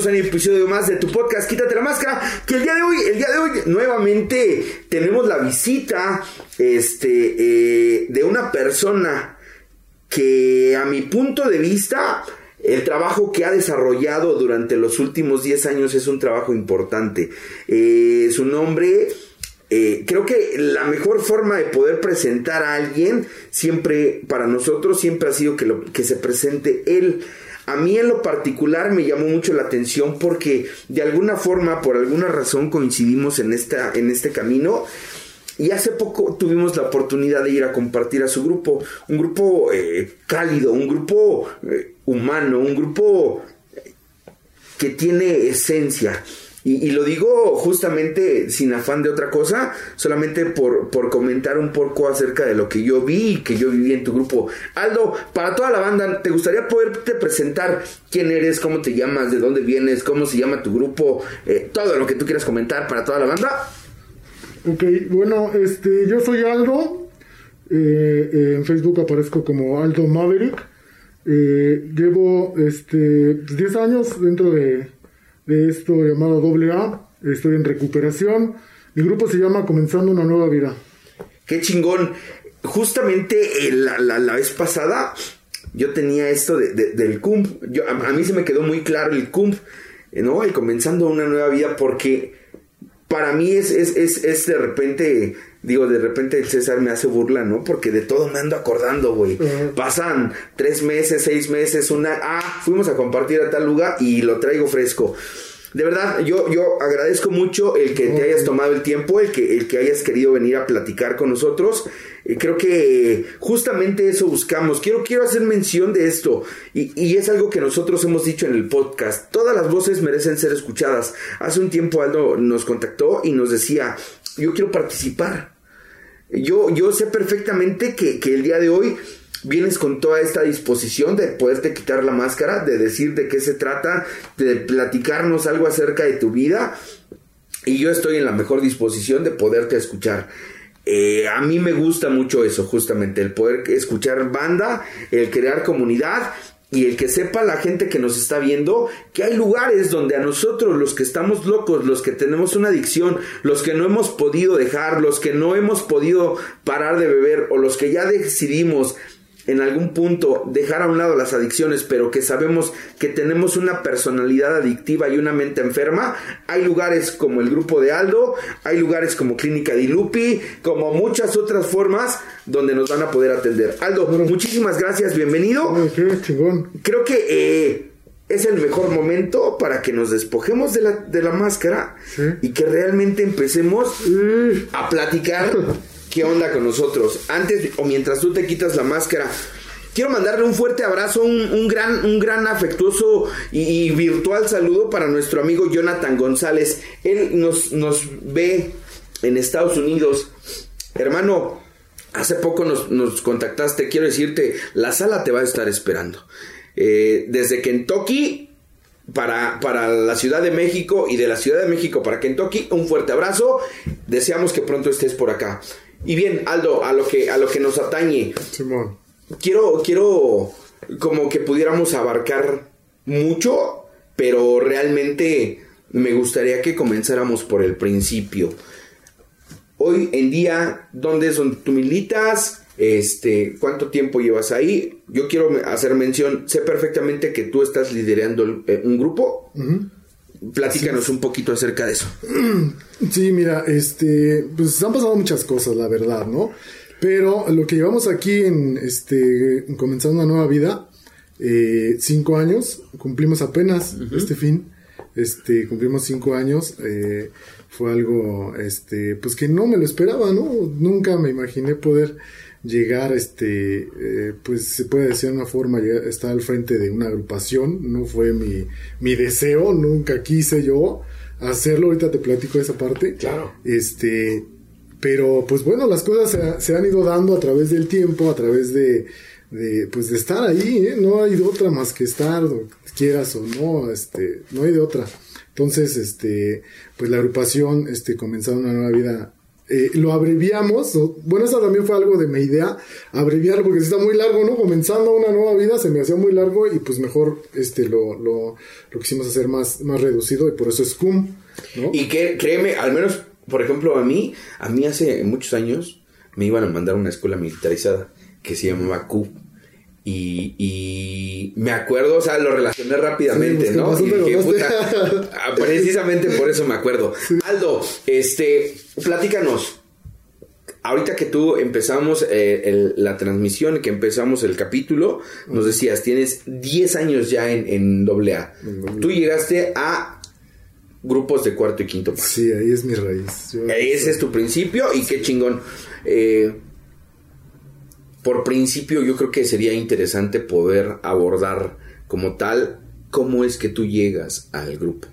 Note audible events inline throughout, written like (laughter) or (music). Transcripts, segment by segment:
bienvenidos a episodio más de tu podcast Quítate la máscara, que el día de hoy, el día de hoy nuevamente tenemos la visita este eh, de una persona que a mi punto de vista el trabajo que ha desarrollado durante los últimos 10 años es un trabajo importante. Eh, su nombre eh, creo que la mejor forma de poder presentar a alguien siempre, para nosotros, siempre ha sido que se presente él. A mí en lo particular me llamó mucho la atención porque de alguna forma, por alguna razón, coincidimos en, esta, en este camino. Y hace poco tuvimos la oportunidad de ir a compartir a su grupo, un grupo eh, cálido, un grupo eh, humano, un grupo que tiene esencia. Y, lo digo justamente sin afán de otra cosa, solamente por, por comentar un poco acerca de lo que yo vi y que yo viví en tu grupo. Aldo, para toda la banda, ¿te gustaría poderte presentar quién eres, cómo te llamas, de dónde vienes, cómo se llama tu grupo, eh, todo lo que tú quieras comentar para toda la banda? Ok, bueno, este, yo soy Aldo, eh, eh, en Facebook aparezco como Aldo Maverick, llevo este, 10 pues, años dentro de de esto llamado AA. Estoy en recuperación. Mi grupo se llama Comenzando una nueva vida. Qué chingón. Justamente eh, la, la, vez pasada yo tenía esto de, del CUMP. Yo, a, mí se me quedó muy claro el CUMP, eh, ¿no? El comenzando una nueva vida porque para mí es, es, es, es, de repente, digo, de repente el César me hace burla, ¿no? Porque de todo me ando acordando, güey. Pasan tres meses, seis meses, una, ah, fuimos a compartir a tal lugar y lo traigo fresco. De verdad, yo, yo agradezco mucho el que te hayas tomado el tiempo, el que, el que hayas querido venir a platicar con nosotros. Eh, creo que justamente eso buscamos. Quiero, quiero hacer mención de esto. Y, y, es algo que nosotros hemos dicho en el podcast. Todas las voces merecen ser escuchadas. Hace un tiempo Aldo nos contactó y nos decía, yo quiero participar. Yo, yo sé perfectamente que, que el día de hoy vienes con toda esta disposición de poderte quitar la máscara, de decir de qué se trata, de platicarnos algo acerca de tu vida. Y yo estoy en la mejor disposición de poderte escuchar. Eh, a mí me gusta mucho eso, justamente, el poder escuchar banda, el crear comunidad y el que sepa la gente que nos está viendo que hay lugares donde a nosotros, los que estamos locos, los que tenemos una adicción, los que no hemos podido dejar, los que no hemos podido parar de beber o los que ya decidimos en algún punto dejar a un lado las adicciones, pero que sabemos que tenemos una personalidad adictiva y una mente enferma, hay lugares como el grupo de Aldo, hay lugares como Clínica Di Lupi, como muchas otras formas donde nos van a poder atender. Aldo, muchísimas gracias, bienvenido. Creo que eh, es el mejor momento para que nos despojemos de la, de la máscara y que realmente empecemos a platicar (laughs) qué onda con nosotros. Antes o mientras tú te quitas la máscara, quiero mandarle un fuerte abrazo, un, gran, un gran afectuoso y, virtual saludo para nuestro amigo Jonathan González. Él nos, nos ve en Estados Unidos. Hermano, hace poco nos, contactaste, quiero decirte, la sala te va a estar esperando. Eh, desde Kentucky para, para, la Ciudad de México y de la Ciudad de México para Kentucky, un fuerte abrazo. Deseamos que pronto estés por acá. Y bien, Aldo, a lo que, a lo que nos atañe. Quiero, quiero como que pudiéramos abarcar mucho, pero realmente me gustaría que comenzáramos por el principio. Hoy en día, ¿dónde son tu militas? Este, ¿cuánto tiempo llevas ahí? Yo quiero hacer mención, sé perfectamente que tú estás liderando eh, un grupo. Platícanos un poquito acerca de eso. (clears throat) Sí, mira, este, pues han pasado muchas cosas, la verdad, ¿no? Pero lo que llevamos aquí en, este, comenzando una nueva vida, eh, cinco años, cumplimos apenas este fin, este, cumplimos cinco años, eh, fue algo, este, pues que no me lo esperaba, ¿no? Nunca me imaginé poder llegar, este, eh, pues se puede decir de una forma, estar al frente de una agrupación, no fue mi, mi deseo, nunca quise yo hacerlo, ahorita te platico esa parte. Claro. Este, pero pues bueno, las cosas se, han ido dando a través del tiempo, a través de, de pues de estar ahí, ¿eh? no hay de otra más que estar, quieras o no, este, no hay de otra. Entonces, este, pues la agrupación, este, comenzando una nueva vida eh, lo abreviamos. Bueno, eso también fue algo de mi idea, abreviarlo porque está muy largo, ¿no? Comenzando una nueva vida se me hacía muy largo y pues mejor este lo, lo, lo quisimos hacer más, más reducido y por eso es CUM, ¿no? Y que créeme, al menos, por ejemplo, a mí, a mí hace muchos años me iban a mandar a una escuela militarizada que se llamaba Q. Y, y me acuerdo, o sea, lo relacioné rápidamente, Sí, ¿no? Y dije, puta, ah, (laughs) precisamente por eso me acuerdo. Aldo, este, platícanos. Ahorita que tú empezamos eh, el- la transmisión, que empezamos el capítulo, nos decías, tienes 10 años ya en, en AA. Tú llegaste a grupos de cuarto y quinto. Sí, ahí es mi raíz. Yo- Ese es tu principio y qué chingón. Eh, por principio yo creo que sería interesante poder abordar como tal cómo es que tú llegas al grupo.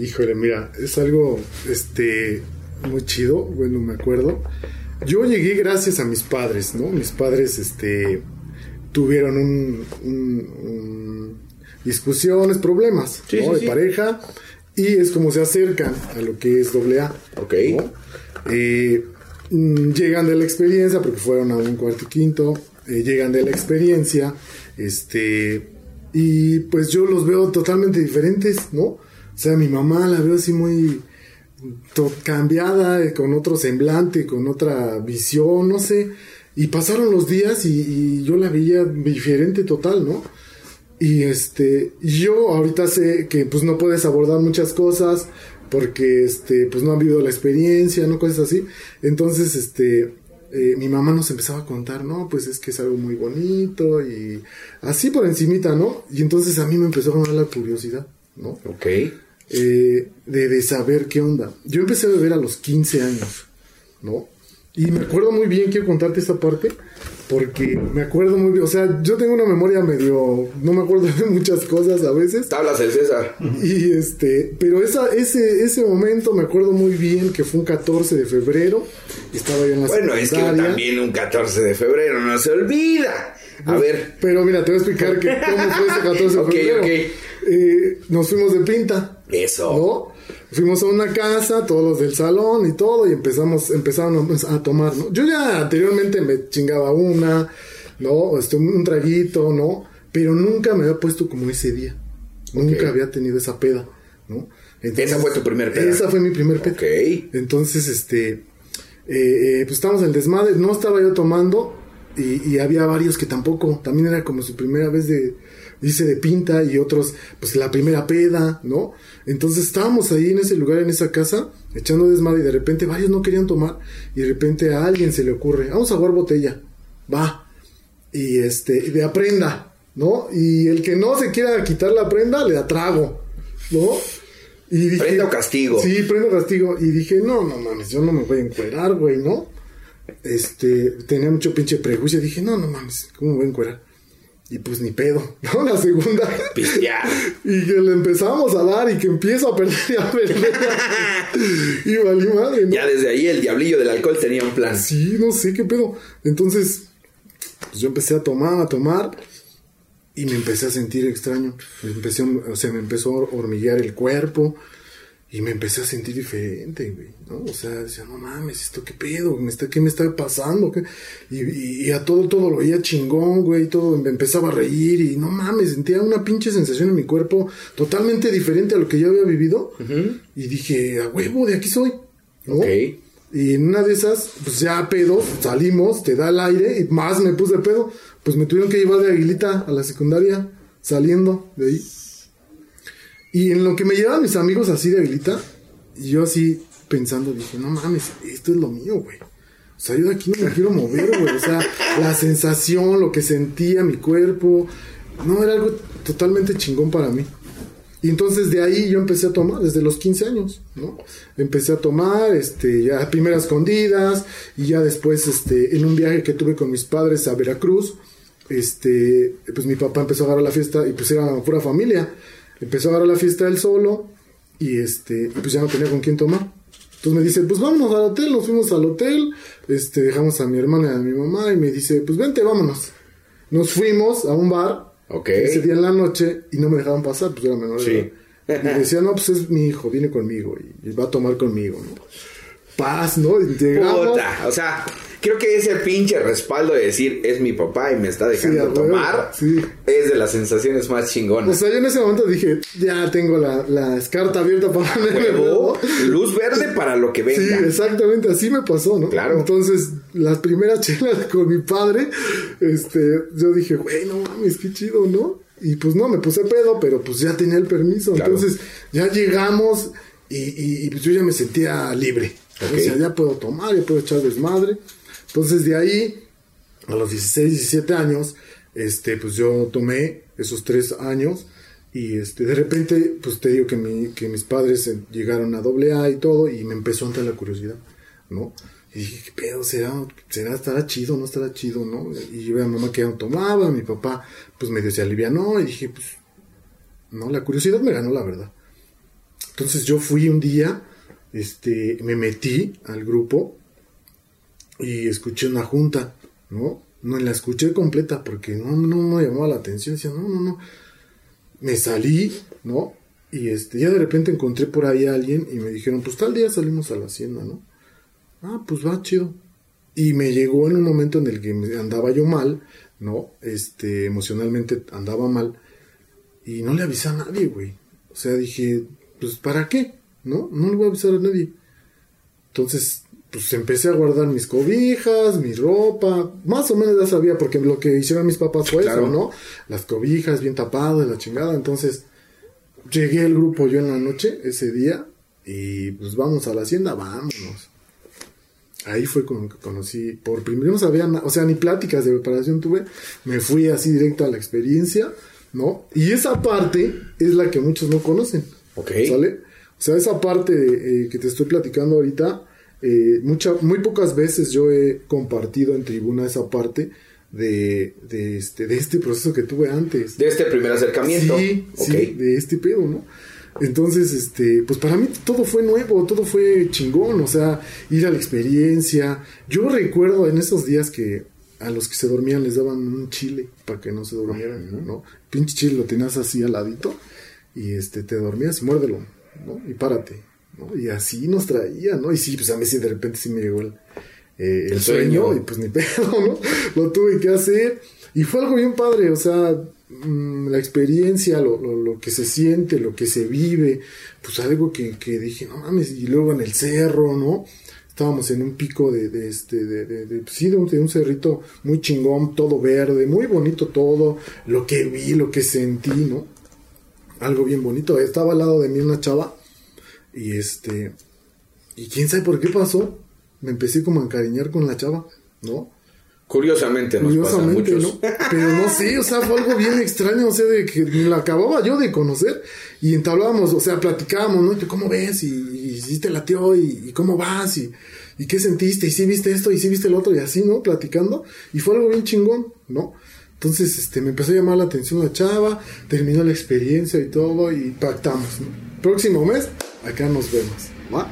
Híjole, mira, es algo este muy chido, bueno, me acuerdo. Yo llegué gracias a mis padres, ¿no? Mis padres este tuvieron un, un- un- discusiones, problemas, Sí, ¿no? sí, de sí. pareja y es como se acercan a lo que es doble A. Ok. ¿no? Eh, llegan de la experiencia porque fueron a un cuarto y quinto, eh, llegan de la experiencia, este, y pues yo los veo totalmente diferentes, ¿no? O sea, mi mamá la veo así muy cambiada, eh, con otro semblante, con otra visión, no sé. Y pasaron los días y, y yo la veía diferente total, ¿no? Y este, yo ahorita sé que pues no puedes abordar muchas cosas porque este, pues no han vivido la experiencia, no cosas así. Entonces, este, eh, mi mamá nos empezaba a contar, no, pues es que es algo muy bonito y así por encimita, ¿no? Y entonces a mí me empezó a ganar la curiosidad, ¿no? Ok. eh, de, de saber qué onda. Yo empecé a beber a los 15 años, ¿no? Y me acuerdo muy bien, quiero contarte esta parte, porque me acuerdo muy bien, o sea, yo tengo una memoria medio, no me acuerdo de muchas cosas a veces, Tablas el César. y este, pero esa, ese, ese momento me acuerdo muy bien que fue un 14 de febrero, estaba yo en la Bueno, es que también un 14 de febrero no se olvida. A ver, Pero mira, te voy a explicar que cómo fue ese 14 de (laughs) febrero. ok. Eh, nos fuimos de pinta. eso. ¿no? Fuimos a una casa, todos los del salón y todo, y empezamos, empezaron a tomar, ¿no? Yo ya anteriormente me chingaba una, ¿no? Este, un traguito, ¿no? Pero nunca me había puesto como ese día. Nunca había tenido esa peda, ¿no? Esa fue tu primer peda. Esa fue mi primer peda. Ok. Entonces, este, eh, eh, pues estábamos en el desmadre, no estaba yo tomando y, y había varios que tampoco, también era como su primera vez de, dice de pinta y otros, pues la primera peda, ¿no? Entonces estábamos ahí en ese lugar, en esa casa, echando desmadre y de repente varios no querían tomar y de repente a alguien se le ocurre, vamos a jugar botella, va, y este, y de aprenda, ¿no? Y el que no se quiera quitar la prenda, le da trago, ¿no? Y dije, Prenda o castigo. Sí, prenda o castigo. Y dije, no, no mames, yo no me voy a encuerar, güey, ¿no? Este, tenía mucho pinche prejuicio. Dije, no, no mames, ¿cómo me voy a encuerar? Y pues ni pedo, (laughs) ¿no? La segunda. Pistear. (laughs) Y que le empezamos a dar y que empiezo a perder y a perder. (laughs) y valí madre, ¿no? Ya desde ahí el diablillo del alcohol tenía un plan. Sí, no sé qué pedo. Entonces, pues yo empecé a tomar, a tomar. Y me empecé a sentir extraño. Me empecé, o sea, me empezó a hormiguear el cuerpo. Y me empecé a sentir diferente, güey, ¿no? O sea, decía, no mames, ¿esto qué pedo? ¿Me está, ¿Qué me está pasando? ¿Qué? Y, y- y a todo, todo lo veía chingón, güey, todo, me empezaba a reír y no mames, sentía una pinche sensación en mi cuerpo totalmente diferente a lo que yo había vivido. Y dije, a huevo, de aquí soy, ¿no? Ok. Y en una de esas, pues ya pedo, salimos, te da el aire y más me puse pedo. Pues me tuvieron que llevar de Aguilita a la secundaria, saliendo de ahí. Y en lo que me llevaban mis amigos así de y yo así pensando, dije, no mames, esto es lo mío, güey. O sea, yo de aquí no me quiero mover, güey. O sea, (laughs) la sensación, lo que sentía mi cuerpo, no, era algo totalmente chingón para mí. Y entonces de ahí yo empecé a tomar, desde los 15 años, ¿no? Empecé a tomar, este, ya primeras escondidas, y ya después, este, en un viaje que tuve con mis padres a Veracruz, este, pues mi papá empezó a agarrar la fiesta, y pues era pura familia. Empezó a agarrar la fiesta él solo, y este, y pues ya no tenía con quién tomar. Entonces me dice, pues vámonos al hotel, nos fuimos al hotel, este, dejamos a mi hermana y a mi mamá, y me dice, pues vente, vámonos. Nos fuimos a un bar, Ok. ese día en la noche y no me dejaban pasar, pues era menor de Sí. edad. Y decía, no, pues es mi hijo, viene conmigo y, y va a tomar conmigo, ¿no? paz, ¿no? Llegamos. Puta, o sea, creo que ese pinche respaldo de decir es mi papá y me está dejando Sí, tomar sí. es de las sensaciones más O chingonas. sea, yo en ese momento dije, ya tengo la, la carta abierta para Huevo, luz verde para lo que Sí, venga. exactamente, así me pasó, ¿no? Claro. Entonces, las primeras chelas (laughs) con mi padre, este, yo dije, güey, no mames, qué chido, ¿no? Y pues no, me puse pedo, pero pues ya tenía el permiso. Claro. Entonces, ya llegamos y, y- y, pues yo ya me sentía libre. O sea, ya puedo tomar, ya puedo echar desmadre. Entonces, de ahí, a los 16, 17 años, este, pues yo tomé esos tres años y este, de repente, pues te digo que, mi, que mis padres llegaron a doble A y todo y me empezó a entrar la curiosidad, ¿no? Y dije, ¿qué pedo? ¿Será, será, estará chido, no estará chido, no? Y yo veía a mi mamá que ya no tomaba, mi papá, pues medio se alivianó y dije, pues, no, la curiosidad me ganó, la verdad. Entonces yo fui un día, este, me metí al grupo y escuché una junta, ¿no? No la escuché completa porque no, no me llamaba la atención. Decía, no, no, no. Me salí, ¿no? Y este, ya de repente encontré por ahí a alguien y me dijeron, pues tal día salimos a la hacienda, ¿no? Ah, pues va, chido. Y me llegó en un momento en el que andaba yo mal, ¿no? Este, emocionalmente andaba mal. Y no le avisé a nadie, güey. O sea, dije, pues ¿para qué? ¿No? No le voy a avisar a nadie. Entonces, pues empecé a guardar mis cobijas, mi ropa. Más o menos ya sabía, porque lo que hicieron mis papás fue Claro. eso, ¿no? Las cobijas bien tapadas, la chingada. Entonces, llegué al grupo yo en la noche, ese día, y pues vamos a la hacienda, vámonos. Ahí fue como que conocí, por primero no sabía, o sea, ni pláticas de preparación tuve, me fui así directo a la experiencia, ¿no? Y esa parte es la que muchos no conocen. Ok. ¿Sale? O sea, esa parte eh, que te estoy platicando ahorita, eh, mucha, muy pocas veces yo he compartido en tribuna esa parte de, de, este, de este proceso que tuve antes. De este primer acercamiento. Sí, de este pedo, ¿no? Entonces, este, pues para mí todo fue nuevo, todo fue chingón, o sea, ir a la experiencia. Yo recuerdo en esos días que a los que se dormían les daban un chile para que no se durmieran, ¿no? Pinche chile lo tenías así al ladito y este, te dormías y muérdelo, ¿no? Y párate, ¿no? Y así nos traía, ¿no? Y sí, pues a mí sí de repente sí me llegó el, eh, el El sueño, sueño. y pues ni (laughs) pedo, ¿no? Lo tuve que hacer y fue algo bien padre, o sea, mm, la experiencia, lo, lo, lo que se siente, lo que se vive, pues algo que, que dije, no mames, y luego en el cerro, ¿no? Estábamos en un pico de, de este, de, de, de- sí, de un, de un cerrito muy chingón, todo verde, muy bonito todo, lo que vi, lo que sentí, ¿no? Algo bien bonito. Estaba al lado de mí una chava y este, y quién sabe por qué pasó, me empecé como a encariñar con la chava, ¿no? Curiosamente nos Curiosamente, pasa. ¿no? Pero no sé, o sea, fue algo bien extraño, o sea, de que me la acababa yo de conocer y entablábamos, o sea, platicábamos, ¿no? Y ¿Cómo ves? Y, y si te latió, y, y cómo vas, y, y qué sentiste, y si viste esto, y si viste el otro, y así, ¿no? Platicando, y fue algo bien chingón, ¿no? Entonces, este, me empezó a llamar la atención la chava, terminó la experiencia y todo, y pactamos, ¿no? Próximo mes, acá nos vemos, ¿va?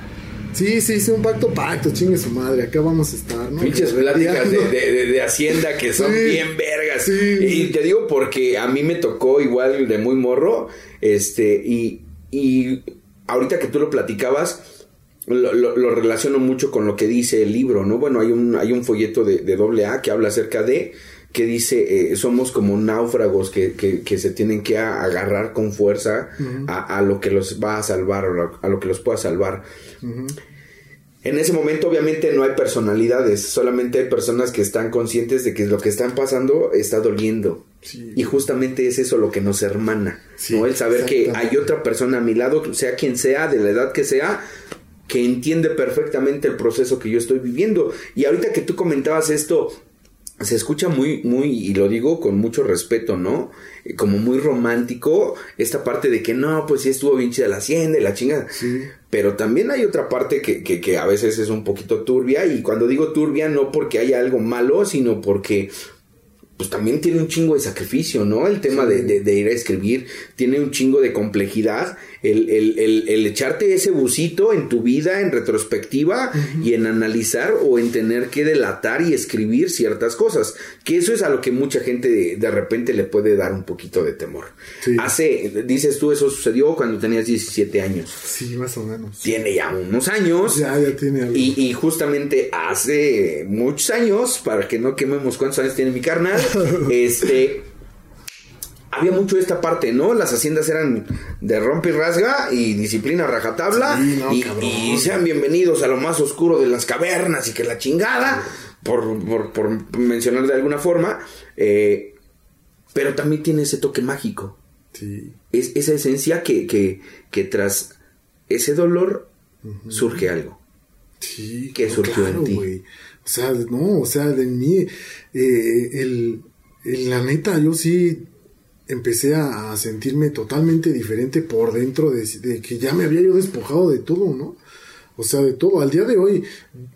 Sí, sí, sí, un pacto, pacto, chingue su madre, acá vamos a estar, ¿no? Pinches pláticas de, de- de- de Hacienda que son Sí. bien vergas. Sí, y te digo porque a mí me tocó igual de muy morro. Este, y, y ahorita que tú lo platicabas, lo, lo- lo relaciono mucho con lo que dice el libro, ¿no? Bueno, hay un, hay un folleto de, de doble A que habla acerca de que dice eh, somos como náufragos que, que, que se tienen que agarrar con fuerza a, a lo que los va a salvar, a lo- a lo que los pueda salvar. En ese momento obviamente no hay personalidades, solamente hay personas que están conscientes de que lo que están pasando está doliendo. Sí. Y justamente es eso lo que nos hermana, Sí, ¿no? El saber que hay otra persona a mi lado, sea quien sea, de la edad que sea, que entiende perfectamente el proceso que yo estoy viviendo. Y ahorita que tú comentabas esto, se escucha muy, muy, y lo digo con mucho respeto, ¿no? Eh, Como muy romántico, esta parte de que no, pues sí estuvo bien chida la hacienda y la chingada. Sí. Pero también hay otra parte que, que, que a veces es un poquito turbia, y cuando digo turbia no porque haya algo malo, sino porque pues también tiene un chingo de sacrificio, ¿no? El tema de, de, ir a escribir tiene un chingo de complejidad. El, el, el, el echarte ese busito en tu vida en retrospectiva y en analizar o en tener que delatar y escribir ciertas cosas. Que eso es a lo que mucha gente de, de repente le puede dar un poquito de temor. Hace, dices tú, eso sucedió cuando tenías 17 años. Sí, más o menos. Tiene ya unos años. Ya, ya tiene algo. Y, y justamente hace muchos años, para que no quememos cuántos años tiene mi carnal, (laughs) este había mucho esta parte, ¿no? Las haciendas eran de rompe y rasga y disciplina rajatabla. y, sean bienvenidos a lo más oscuro de las cavernas y que la chingada, por, por, mencionar de alguna forma. Eh, pero también tiene ese toque mágico. Sí. Es esa esencia que, que, que tras ese dolor surge algo. Sí. Que surgió en ti. O sea, no, o sea, de mí, eh, el, la neta, yo sí empecé a, sentirme totalmente diferente por dentro de, que ya me había yo despojado de todo, ¿no? O sea, de todo. Al día de hoy,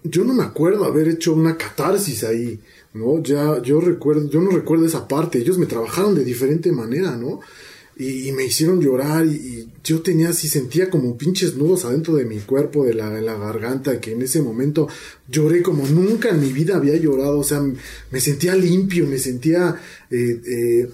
yo no me acuerdo haber hecho una catarsis ahí, ¿no? Ya, yo recuerdo, yo no recuerdo esa parte. Ellos me trabajaron de diferente manera, ¿no? Y, me hicieron llorar y, yo tenía así, sentía como pinches nudos adentro de mi cuerpo, de la, la garganta, que en ese momento lloré como nunca en mi vida había llorado, o sea, me sentía limpio, me sentía, eh, eh,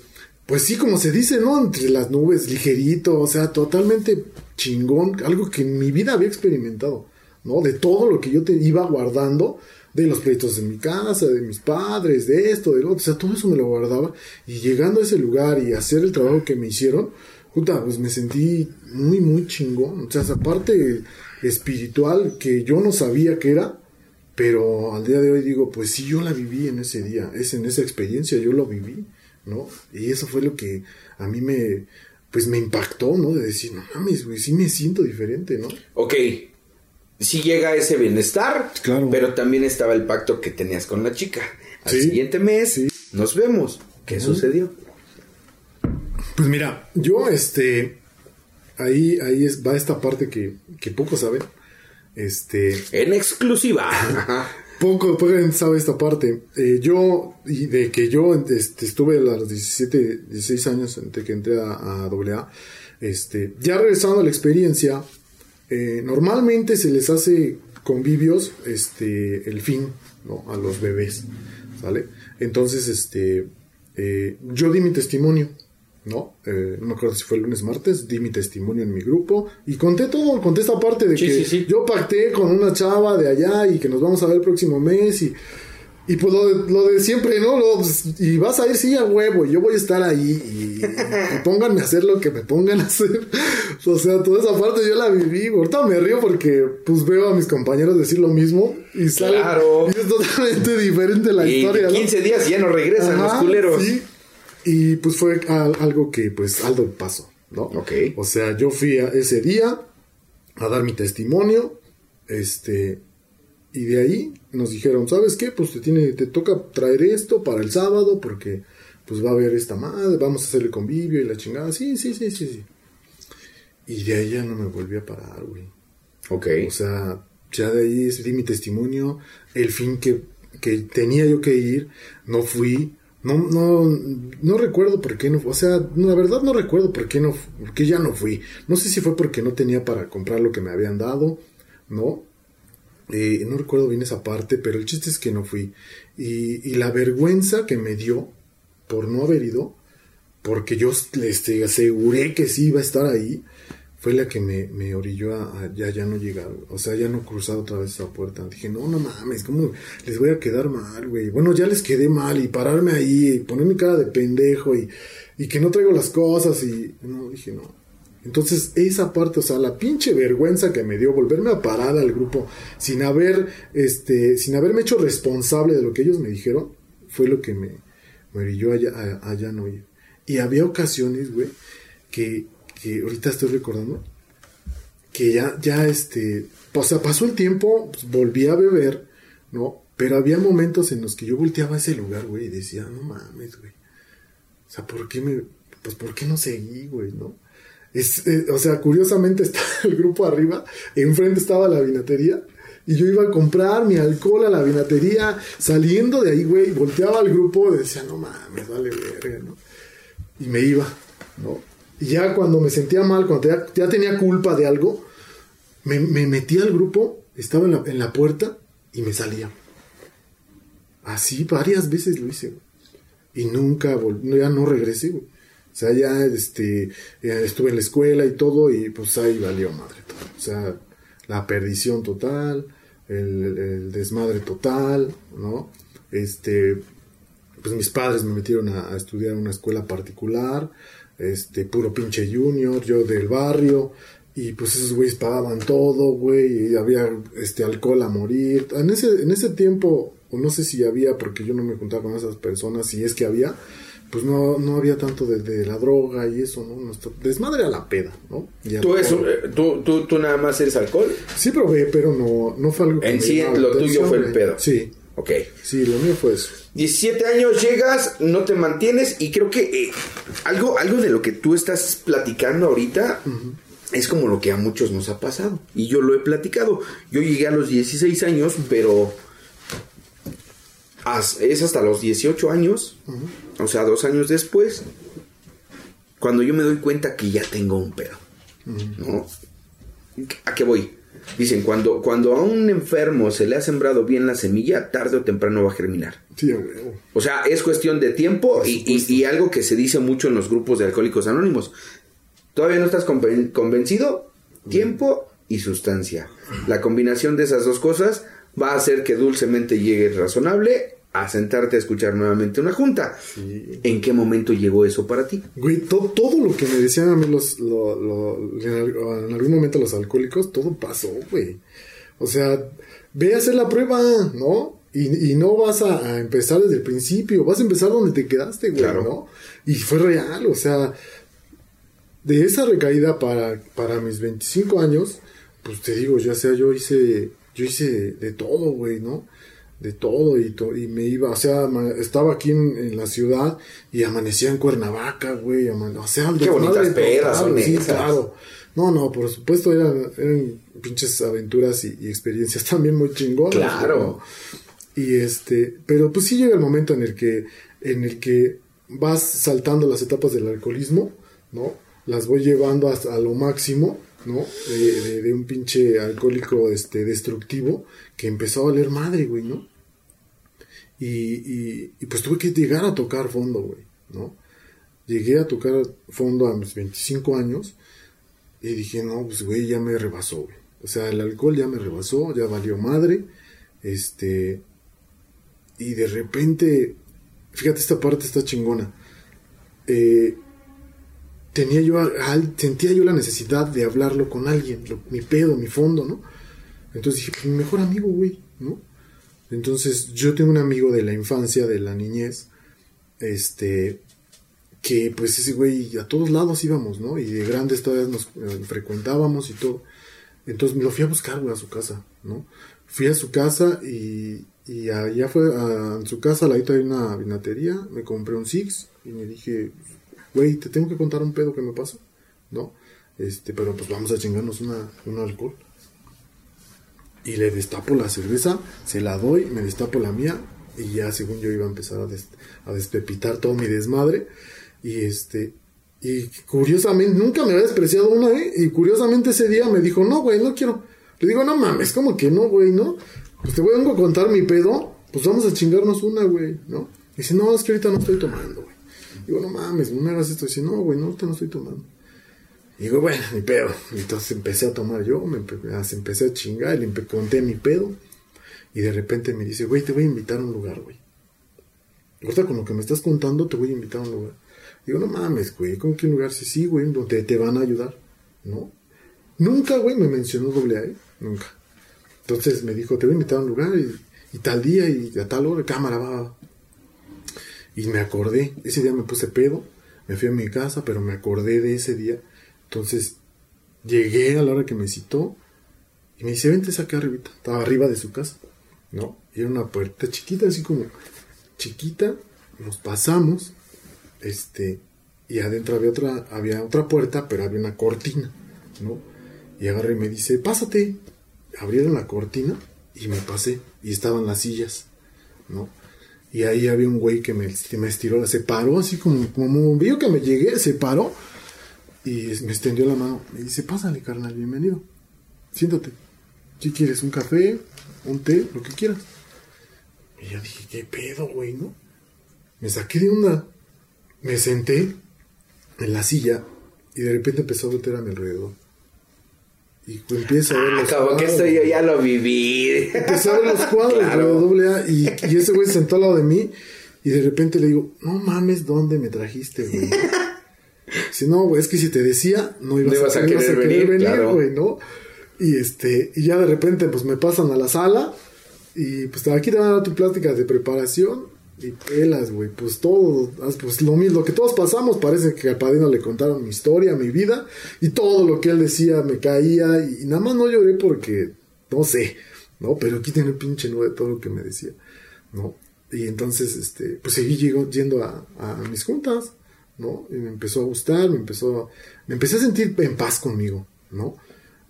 pues sí, como se dice, ¿no? Entre las nubes, ligerito, o sea, totalmente chingón, algo que en mi vida había experimentado, ¿no? De todo lo que yo te iba guardando, de los pleitos de mi casa, de mis padres, de esto, de lo otro, o sea, todo eso me lo guardaba. Y llegando a ese lugar y hacer el trabajo que me hicieron, puta, pues me sentí muy, muy chingón. O sea, esa parte espiritual que yo no sabía que era, pero al día de hoy digo, pues sí, yo la viví en ese día, es en esa experiencia, yo lo viví, ¿no? Y eso fue lo que a mí me, pues me impactó, ¿no? De decir, no mames, güey, sí me siento diferente, ¿no? Ok, sí llega ese bienestar, claro. pero también estaba el pacto que tenías con la chica. Al siguiente mes nos vemos. ¿Qué sucedió? Pues mira, yo este ahí ahí es, va esta parte que, que poco saben. Este en exclusiva. (laughs) poco, poco sabe esta parte. Eh, yo de que yo este, estuve a los 17, 16 años entre que entré a, a AA, este, ya regresando a la experiencia, eh, normalmente se les hace convivios este, el fin a los bebés, ¿sale? Entonces, este, eh, yo di mi testimonio, ¿no? Eh, no me acuerdo si fue el lunes, martes, di mi testimonio en mi grupo y conté todo, conté esta parte de que yo pacté con una chava de allá y que nos vamos a ver el próximo mes y y pues lo de, siempre, ¿no? Pues, y vas a ir, sí, a huevo, y yo voy a estar ahí, y, (laughs) pónganme a hacer lo que me pongan a hacer. o sea, toda esa parte yo la viví. Ahorita me río porque, pues, veo a mis compañeros decir lo mismo, y sale. Claro. Y es totalmente (laughs) diferente la historia, 15 días y ya no regresan los culeros. Sí. Y pues fue algo que, pues, algo paso, ¿no? Ok. O sea, yo fui a ese día a dar mi testimonio, este, y de ahí nos dijeron, ¿sabes qué? Pues te tiene, te toca traer esto para el sábado porque pues va a haber esta madre, vamos a hacer el convivio y la chingada. Sí, sí, sí, sí, sí. Y de ahí ya no me volví a parar, güey. Ok. O sea, ya de ahí di mi testimonio, el fin que, que tenía yo que ir, no fui. No, no, no recuerdo por qué no, o sea, la verdad no recuerdo por qué no, por qué ya no fui. No sé si fue porque no tenía para comprar lo que me habían dado, ¿no? Eh, no recuerdo bien esa parte, pero el chiste es que no fui. Y, la vergüenza que me dio por no haber ido, porque yo este, aseguré que sí iba a estar ahí, fue la que me, me orilló a, ya, ya no llegar, o sea, ya no cruzar otra vez esa puerta. Dije, no, no mames, ¿cómo les voy a quedar mal, güey? Bueno, ya les quedé mal y pararme ahí y poner mi cara de pendejo y, y que no traigo las cosas y no, dije, no, entonces, esa parte, o sea, la pinche vergüenza que me dio volverme a parar al grupo sin haber, este, sin haberme hecho responsable de lo que ellos me dijeron, fue lo que me, me brilló allá, allá no ir. Y había ocasiones, güey, que, que ahorita estoy recordando, que ya, ya, este, o sea, pasó el tiempo, pues, volví a beber, ¿no? Pero había momentos en los que yo volteaba a ese lugar, güey, y decía, no mames, güey. O sea, ¿por qué me, pues, ¿por qué no seguí, güey, no? Es, eh, o sea, curiosamente (laughs) estaba el grupo arriba, enfrente estaba la vinatería Y yo iba a comprar mi alcohol a la vinatería, saliendo de ahí, güey, volteaba al grupo y decía, no mames, vale verga, ¿no? Y me iba, ¿no? Y ya cuando me sentía mal, cuando ya, tenía culpa de algo, me, me metía al grupo, estaba en la, puerta y me salía. Así varias veces lo hice, güey. Y nunca, ya no regresé, güey. O sea, ya este, estuve en la escuela y todo, y pues ahí valió madre. O sea, la perdición total, el, desmadre total, ¿no? Este, pues mis padres me metieron a estudiar en una escuela particular, este, puro pinche junior, yo del barrio, y pues esos güeyes pagaban todo, güey, y había este alcohol a morir. En ese, en ese tiempo, o no sé si había, porque yo no me juntaba con esas personas, si es que había, pues no, no había tanto de, de la droga y eso, ¿no? Nuestro desmadre a la peda, ¿no? Y ¿Tú, eso, eh, tú, tú, tú nada más eres alcohol? Sí probé, pero no, no fue algo En sí, lo tuyo fue el pedo. Sí, Ok. sí, lo mío fue eso. 17 años llegas, no te mantienes y creo que eh, algo, algo de lo que tú estás platicando ahorita es como lo que a muchos nos ha pasado. Y yo lo he platicado. Yo llegué a los 16 años, pero as- es hasta los 18 años, o sea, dos años después, cuando yo me doy cuenta que ya tengo un pedo. ¿no? ¿A qué voy? Dicen, cuando, cuando a un enfermo se le ha sembrado bien la semilla, tarde o temprano va a germinar. Sí. O sea, es cuestión de tiempo y, y- y algo que se dice mucho en los grupos de alcohólicos anónimos. ¿Todavía no estás conven- convencido? Tiempo y sustancia. La combinación de esas dos cosas va a hacer que dulcemente llegue razonable a sentarte a escuchar nuevamente una junta. Sí. ¿En qué momento llegó eso para ti? Güey, to- todo lo que me decían a mí los, lo- lo- en, al- en algún momento los alcohólicos, todo pasó, güey. O sea, ve a hacer la prueba, ¿no? Y, y no vas a, a empezar desde el principio, vas a empezar donde te quedaste, güey, Claro. ¿no? Y fue real, o sea, de esa recaída para, para mis 25 años, pues te digo, ya sea, yo hice, yo hice de todo, güey, ¿no? De todo y, to- y me iba, o sea, estaba aquí en, en la ciudad y amanecía en Cuernavaca, güey, o sea, el Qué bonitas pedas son sí, esas. claro. No, no, por supuesto eran, eran pinches aventuras y, y experiencias (laughs) también muy chingonas. Claro. ¿no? Y este, pero pues sí llega el momento en el que, en el que vas saltando las etapas del alcoholismo, ¿no? Las voy llevando hasta a lo máximo, ¿no? De, un pinche alcohólico este, destructivo que empezó a valer madre, güey, ¿no? Y, y, y pues tuve que llegar a tocar fondo, güey, ¿no? Llegué a tocar fondo a mis 25 años y dije, no, pues güey, ya me rebasó, güey. O sea, el alcohol ya me rebasó, ya valió madre. Este. Y de repente, fíjate, esta parte está chingona. Eh, tenía yo, sentía yo la necesidad de hablarlo con alguien, mi pedo, mi fondo, ¿no? Entonces dije, pues mi mejor amigo, güey, ¿no? Entonces yo tengo un amigo de la infancia, de la niñez, este, que pues ese güey a todos lados íbamos, ¿no? Y de grandes todavía nos eh, frecuentábamos y todo. Entonces me lo fui a buscar, güey, a su casa, ¿no? Fui a su casa y, y allá fue a, su casa, ladito hay una vinatería, me compré un Six y me dije, güey, te tengo que contar un pedo que me pasa, ¿no? Este, pero pues vamos a chingarnos una, un alcohol. Y le destapo la cerveza, se la doy, me destapo la mía y ya según yo iba a empezar a, des- a despepitar todo mi desmadre. Y este, y curiosamente, nunca me había despreciado una, ¿eh? Y curiosamente ese día me dijo, no, güey, no quiero. Le digo, no mames, como que no, güey, ¿no? Pues te vengo a contar mi pedo, pues vamos a chingarnos una, güey, ¿no? Y dice, no, es que ahorita no estoy tomando. Digo, no mames, no me hagas esto. Dice, no, güey, no, ahorita no estoy tomando. Digo, bueno, mi pedo. Entonces empecé a tomar yo, me empe- empecé a chingar, le conté mi pedo. Y de repente me dice, güey, te voy a invitar a un lugar, güey. Ahorita con lo que me estás contando, te voy a invitar a un lugar. Digo, no mames, güey, ¿cómo que un lugar? Sí, sí, güey, donde te van a ayudar, ¿no? Nunca, güey, me mencionó doble A, ¿eh? Nunca. Entonces me dijo, te voy a invitar a un lugar y, y tal día y a tal hora, cámara, va. Va". Y me acordé, ese día me puse pedo, me fui a mi casa, pero me acordé de ese día. Entonces llegué a la hora que me citó y me dice, vente acá arribita. Estaba arriba de su casa, ¿no? Y era una puerta chiquita, así como chiquita. Nos pasamos, este, y adentro había otra, había otra puerta, pero había una cortina, ¿no? Y agarré y me dice, pásate. Abrieron la cortina y me pasé y estaban las sillas, ¿no? Y ahí había un güey que me, me estiró, se paró así como, como vio que me llegué, se paró y me extendió la mano. Me dice, pásale, carnal, bienvenido. Siéntate. ¿Qué quieres? ¿Un café? ¿Un té? Lo que quieras. Y yo dije, ¿qué pedo, güey, no? Me saqué de onda. Me senté en la silla y de repente empezó a voltear a mi alrededor. Y empiezo a ver los Como que esto yo ya lo viví. Empecé a ver los cuadros de y, y ese güey se sentó al lado de mí y de repente le digo, no mames, ¿dónde me trajiste, güey? (laughs) Si no, güey, es que si te decía, no ibas, a, querer, venir, güey, ¿no? Y este, y ya de repente, pues me pasan a la sala y pues aquí te van a dar tu plática de preparación y pelas, güey, pues todo, pues lo mismo, lo que todos pasamos, parece que al padrino le contaron mi historia, mi vida, y todo lo que él decía me caía, y, nada más no lloré porque, no sé, ¿no? Pero aquí tiene el pinche nube todo lo que me decía, ¿no? Y entonces, este, pues seguí yendo a, a mis juntas, ¿no? Y me empezó a gustar, me empezó, me empecé a sentir en paz conmigo, ¿no?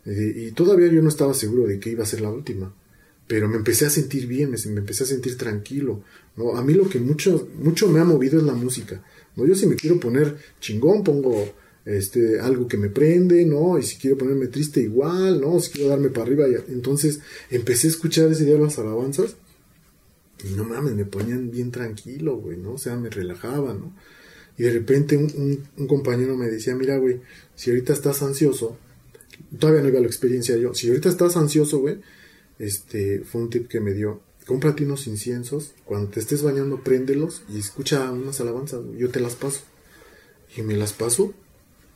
y todavía yo no estaba seguro de que iba a ser la última, pero me empecé a sentir bien, me, empecé a sentir tranquilo, ¿no? A mí lo que mucho, mucho me ha movido es la música, ¿no? Yo si me quiero poner chingón, pongo este, algo que me prende, ¿no? Y si quiero ponerme triste igual, ¿no? Si quiero darme para arriba, entonces empecé a escuchar ese día las alabanzas y no mames, me ponían bien tranquilo, güey, ¿no? O sea, me relajaba, ¿no? Y de repente un, un, compañero me decía, mira, güey, si ahorita estás ansioso, todavía no iba la experiencia yo, si ahorita estás ansioso, güey, este, fue un tip que me dio, cómprate unos inciensos, cuando te estés bañando, préndelos y escucha unas alabanzas, yo te las paso. Y me las paso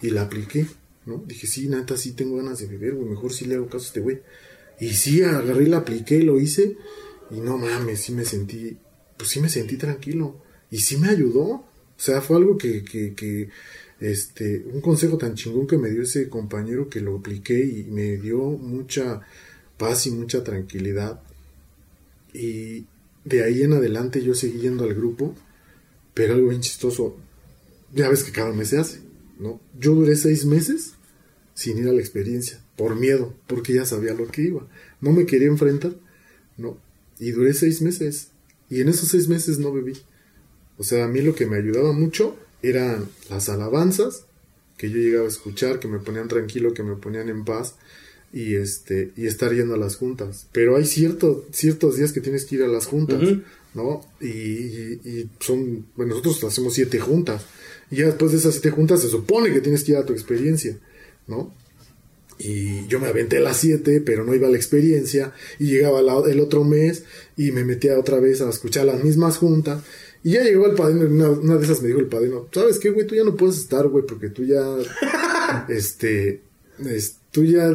y la apliqué, ¿no? Dije, sí, neta, sí tengo ganas de beber, güey, mejor sí le hago caso a este güey. Y sí, agarré, la apliqué, lo hice, y no mames, sí me sentí, pues sí me sentí tranquilo. Y sí me ayudó, o sea, fue algo que, que, este, un consejo tan chingón que me dio ese compañero que lo apliqué y me dio mucha paz y mucha tranquilidad. Y de ahí en adelante yo seguí yendo al grupo, pero algo bien chistoso, ya ves que cada mes se hace, ¿no? Yo duré seis meses sin ir a la experiencia, por miedo, porque ya sabía lo que iba. No me quería enfrentar, ¿no? Y duré seis meses, y en esos seis meses no bebí. O sea, a mí lo que me ayudaba mucho eran las alabanzas que yo llegaba a escuchar, que me ponían tranquilo, que me ponían en paz y este y estar yendo a las juntas. Pero hay cierto, ciertos días que tienes que ir a las juntas, ¿no? Y, y, son, bueno, nosotros hacemos siete juntas y ya después de esas siete juntas se supone que tienes que ir a tu experiencia, ¿no? Y yo me aventé las siete, pero no iba a la experiencia. Y llegaba el otro mes y me metía otra vez a escuchar las mismas juntas. Y ya llegó el padrino, una, una de esas me dijo el padrino, ¿sabes qué, güey? Tú ya no puedes estar, güey, porque tú ya, (laughs) este, tú ya...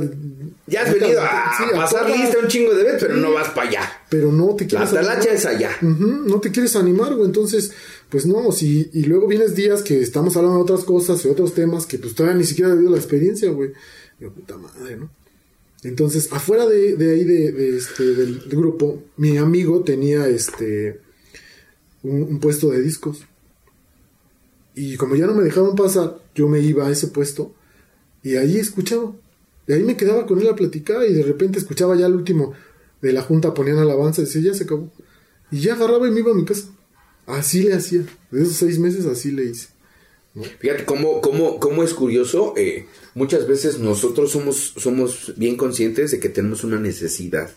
Ya has venido a, pasar lista un chingo de veces, pero no vas para allá. Pero no te quieres... La talacha es allá. no te quieres animar, güey, entonces, pues no, si, y luego vienes días que estamos hablando de otras cosas, de otros temas, que pues todavía ni siquiera he vivido la experiencia, güey. Yo, puta madre, ¿no? Entonces, afuera de, de ahí de, de este, del grupo, mi amigo tenía este un, puesto de discos. Y como ya no me dejaban pasar, yo me iba a ese puesto y ahí escuchaba. Y ahí me quedaba con él a platicar y de repente escuchaba ya el último de la junta, ponían alabanza y decía, ya se acabó. Y ya agarraba y me iba a mi casa. Así le hacía. De esos seis meses así le hice. Fíjate cómo, cómo, cómo es curioso. Eh, muchas veces nosotros somos, somos bien conscientes de que tenemos una necesidad.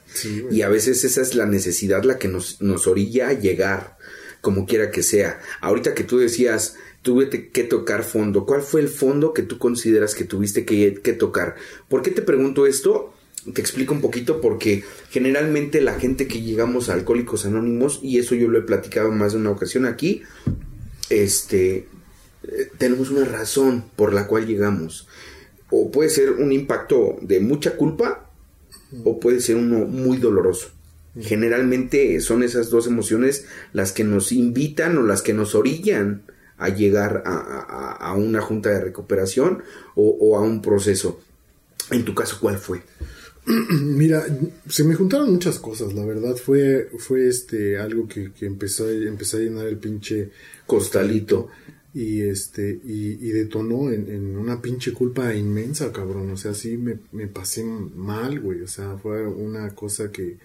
y a veces esa es la necesidad la que nos, nos orilla a llegar como quiera que sea. Ahorita que tú decías, tuve que tocar fondo, ¿cuál fue el fondo que tú consideras que tuviste que, que tocar? ¿Por qué te pregunto esto? Te explico un poquito porque generalmente la gente que llegamos a Alcohólicos Anónimos, y eso yo lo he platicado más de una ocasión aquí, este, eh, tenemos una razón por la cual llegamos. O puede ser un impacto de mucha culpa o puede ser uno muy doloroso. Generalmente son esas dos emociones las que nos invitan o las que nos orillan a llegar a, una junta de recuperación o, a un proceso. En tu caso, ¿cuál fue? (clears throat) Mira, se me juntaron muchas cosas, la verdad fue, fue este algo que, empezó, empezó a llenar el pinche costalito y este y, detonó en, una pinche culpa inmensa, cabrón. O sea, sí me, me pasé mal, güey. O sea, fue una cosa que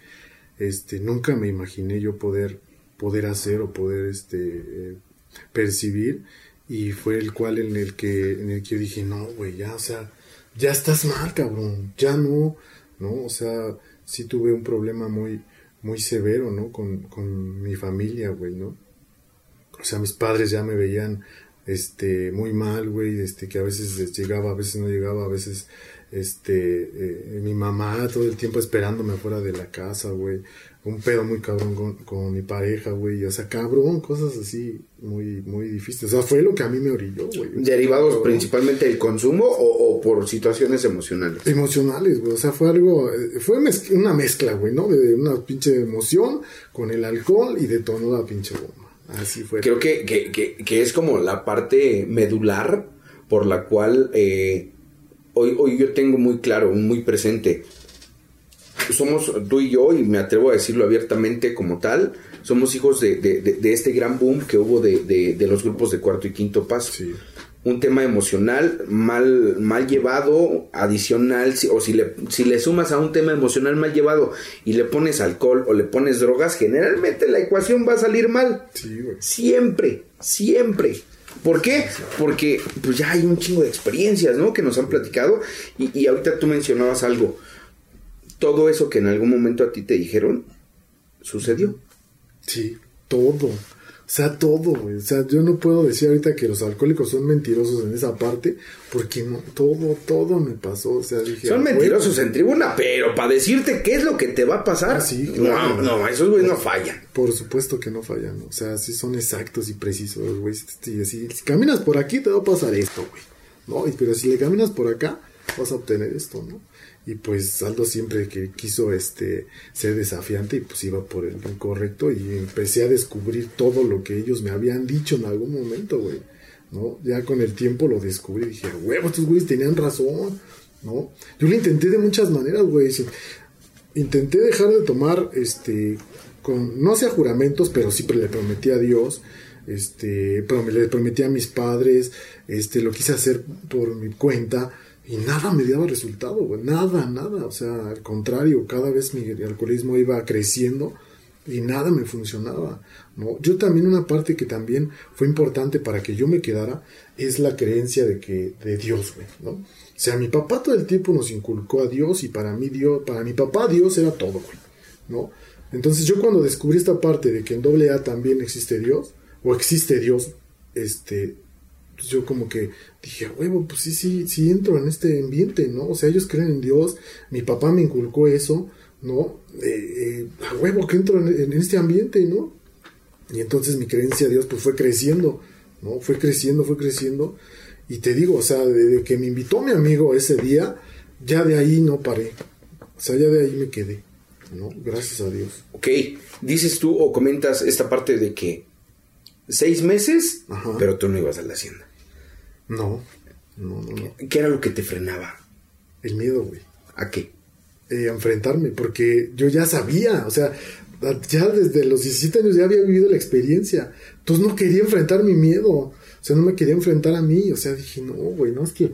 este, nunca me imaginé yo poder, poder hacer o poder este, eh, percibir y fue el cual en el que, en el que yo dije, no, güey, ya, o sea, ya estás mal, cabrón, ya no, ¿no? O sea, sí tuve un problema muy, muy severo, ¿no? Con, con mi familia, güey, ¿no? O sea, mis padres ya me veían, este, muy mal, güey, este, que a veces llegaba, a veces no llegaba, a veces, este, eh, mi mamá todo el tiempo esperándome afuera de la casa, güey, un pedo muy cabrón con, con mi pareja, güey, o sea, cabrón, cosas así muy, muy difíciles, o sea, fue lo que a mí me orilló, güey. ¿Derivados Cabrón. principalmente del consumo o, o por situaciones emocionales? Emocionales, güey. O sea, fue algo. eh, Fue una mezcla, güey, ¿no? De una pinche emoción con el alcohol y detonó la pinche bomba. Así fue. Creo que, que, que, que es como la parte medular por la cual eh, hoy, hoy yo tengo muy claro, muy presente. Somos tú y yo, y me atrevo a decirlo abiertamente como tal, somos hijos de, de- de- de este gran boom que hubo de, de- de los grupos de cuarto y quinto paso. Sí. Un tema emocional mal, mal llevado, adicional, si- o si le, si le sumas a un tema emocional mal llevado y le pones alcohol o le pones drogas, generalmente la ecuación va a salir mal. Sí. Siempre, siempre. ¿Por qué? Porque pues ya hay un chingo de experiencias, ¿no? Que nos han platicado. Y, y ahorita tú mencionabas algo. Todo eso que en algún momento a ti te dijeron, sucedió. Sí, todo. O sea, todo, güey. O sea, yo no puedo decir ahorita que los alcohólicos son mentirosos en esa parte, porque no, todo, todo me pasó. O sea, dije. Son "Ah, mentirosos güey". en tribuna, pero para decirte qué es lo que te va a pasar. Ah, sí, no, no, esos güeyes no fallan. Por supuesto que no fallan. O sea, sí son exactos y precisos, güey. Si, si- si caminas por aquí, te va a pasar esto, güey. ¿No? Y- Pero si le caminas por acá, vas a obtener esto, ¿no? Y pues Aldo siempre que quiso este ser desafiante y pues iba por el correcto y empecé a descubrir todo lo que ellos me habían dicho en algún momento, güey. ¿No? Ya con el tiempo lo descubrí y dije, huevo, estos güeyes tenían razón, ¿no? Yo lo intenté de muchas maneras, güey. Intenté dejar de tomar, este, con, no hacía juramentos, pero siempre le prometí a Dios, este, pero me le prometí a mis padres, este, lo quise hacer por mi cuenta y nada me daba resultado, nada, nada, o sea, al contrario, cada vez mi alcoholismo iba creciendo y nada me funcionaba, ¿no? Yo también una parte que también fue importante para que yo me quedara es la creencia de que de Dios, güey, ¿no? O sea, mi papá todo el tiempo nos inculcó a Dios y para mí Dios, para mi papá Dios era todo, güey, ¿no? Entonces yo cuando descubrí esta parte de que en doble A también existe Dios o existe Dios, este pues yo como que dije, "A huevo, pues sí, sí, sí entro en este ambiente, ¿no? O sea, ellos creen en Dios, mi papá me inculcó eso, ¿no? Eh, eh, a huevo que entro en, en este ambiente, ¿no? Y entonces mi creencia a Dios pues fue creciendo, ¿no? Fue creciendo, fue creciendo. Y te digo, o sea, desde que me invitó mi amigo ese día, ya de ahí no paré. O sea, ya de ahí me quedé, ¿no? Gracias a Dios. Ok, dices tú o comentas esta parte de que seis meses, Ajá. pero tú no ibas a la hacienda. No, no, no, no. ¿Qué era lo que te frenaba? El miedo, güey. ¿A qué? eh, a enfrentarme, porque yo ya sabía, o sea, ya desde los 17 años ya había vivido la experiencia, entonces no quería enfrentar mi miedo, o sea, no me quería enfrentar a mí, o sea, dije, no, güey, no, es que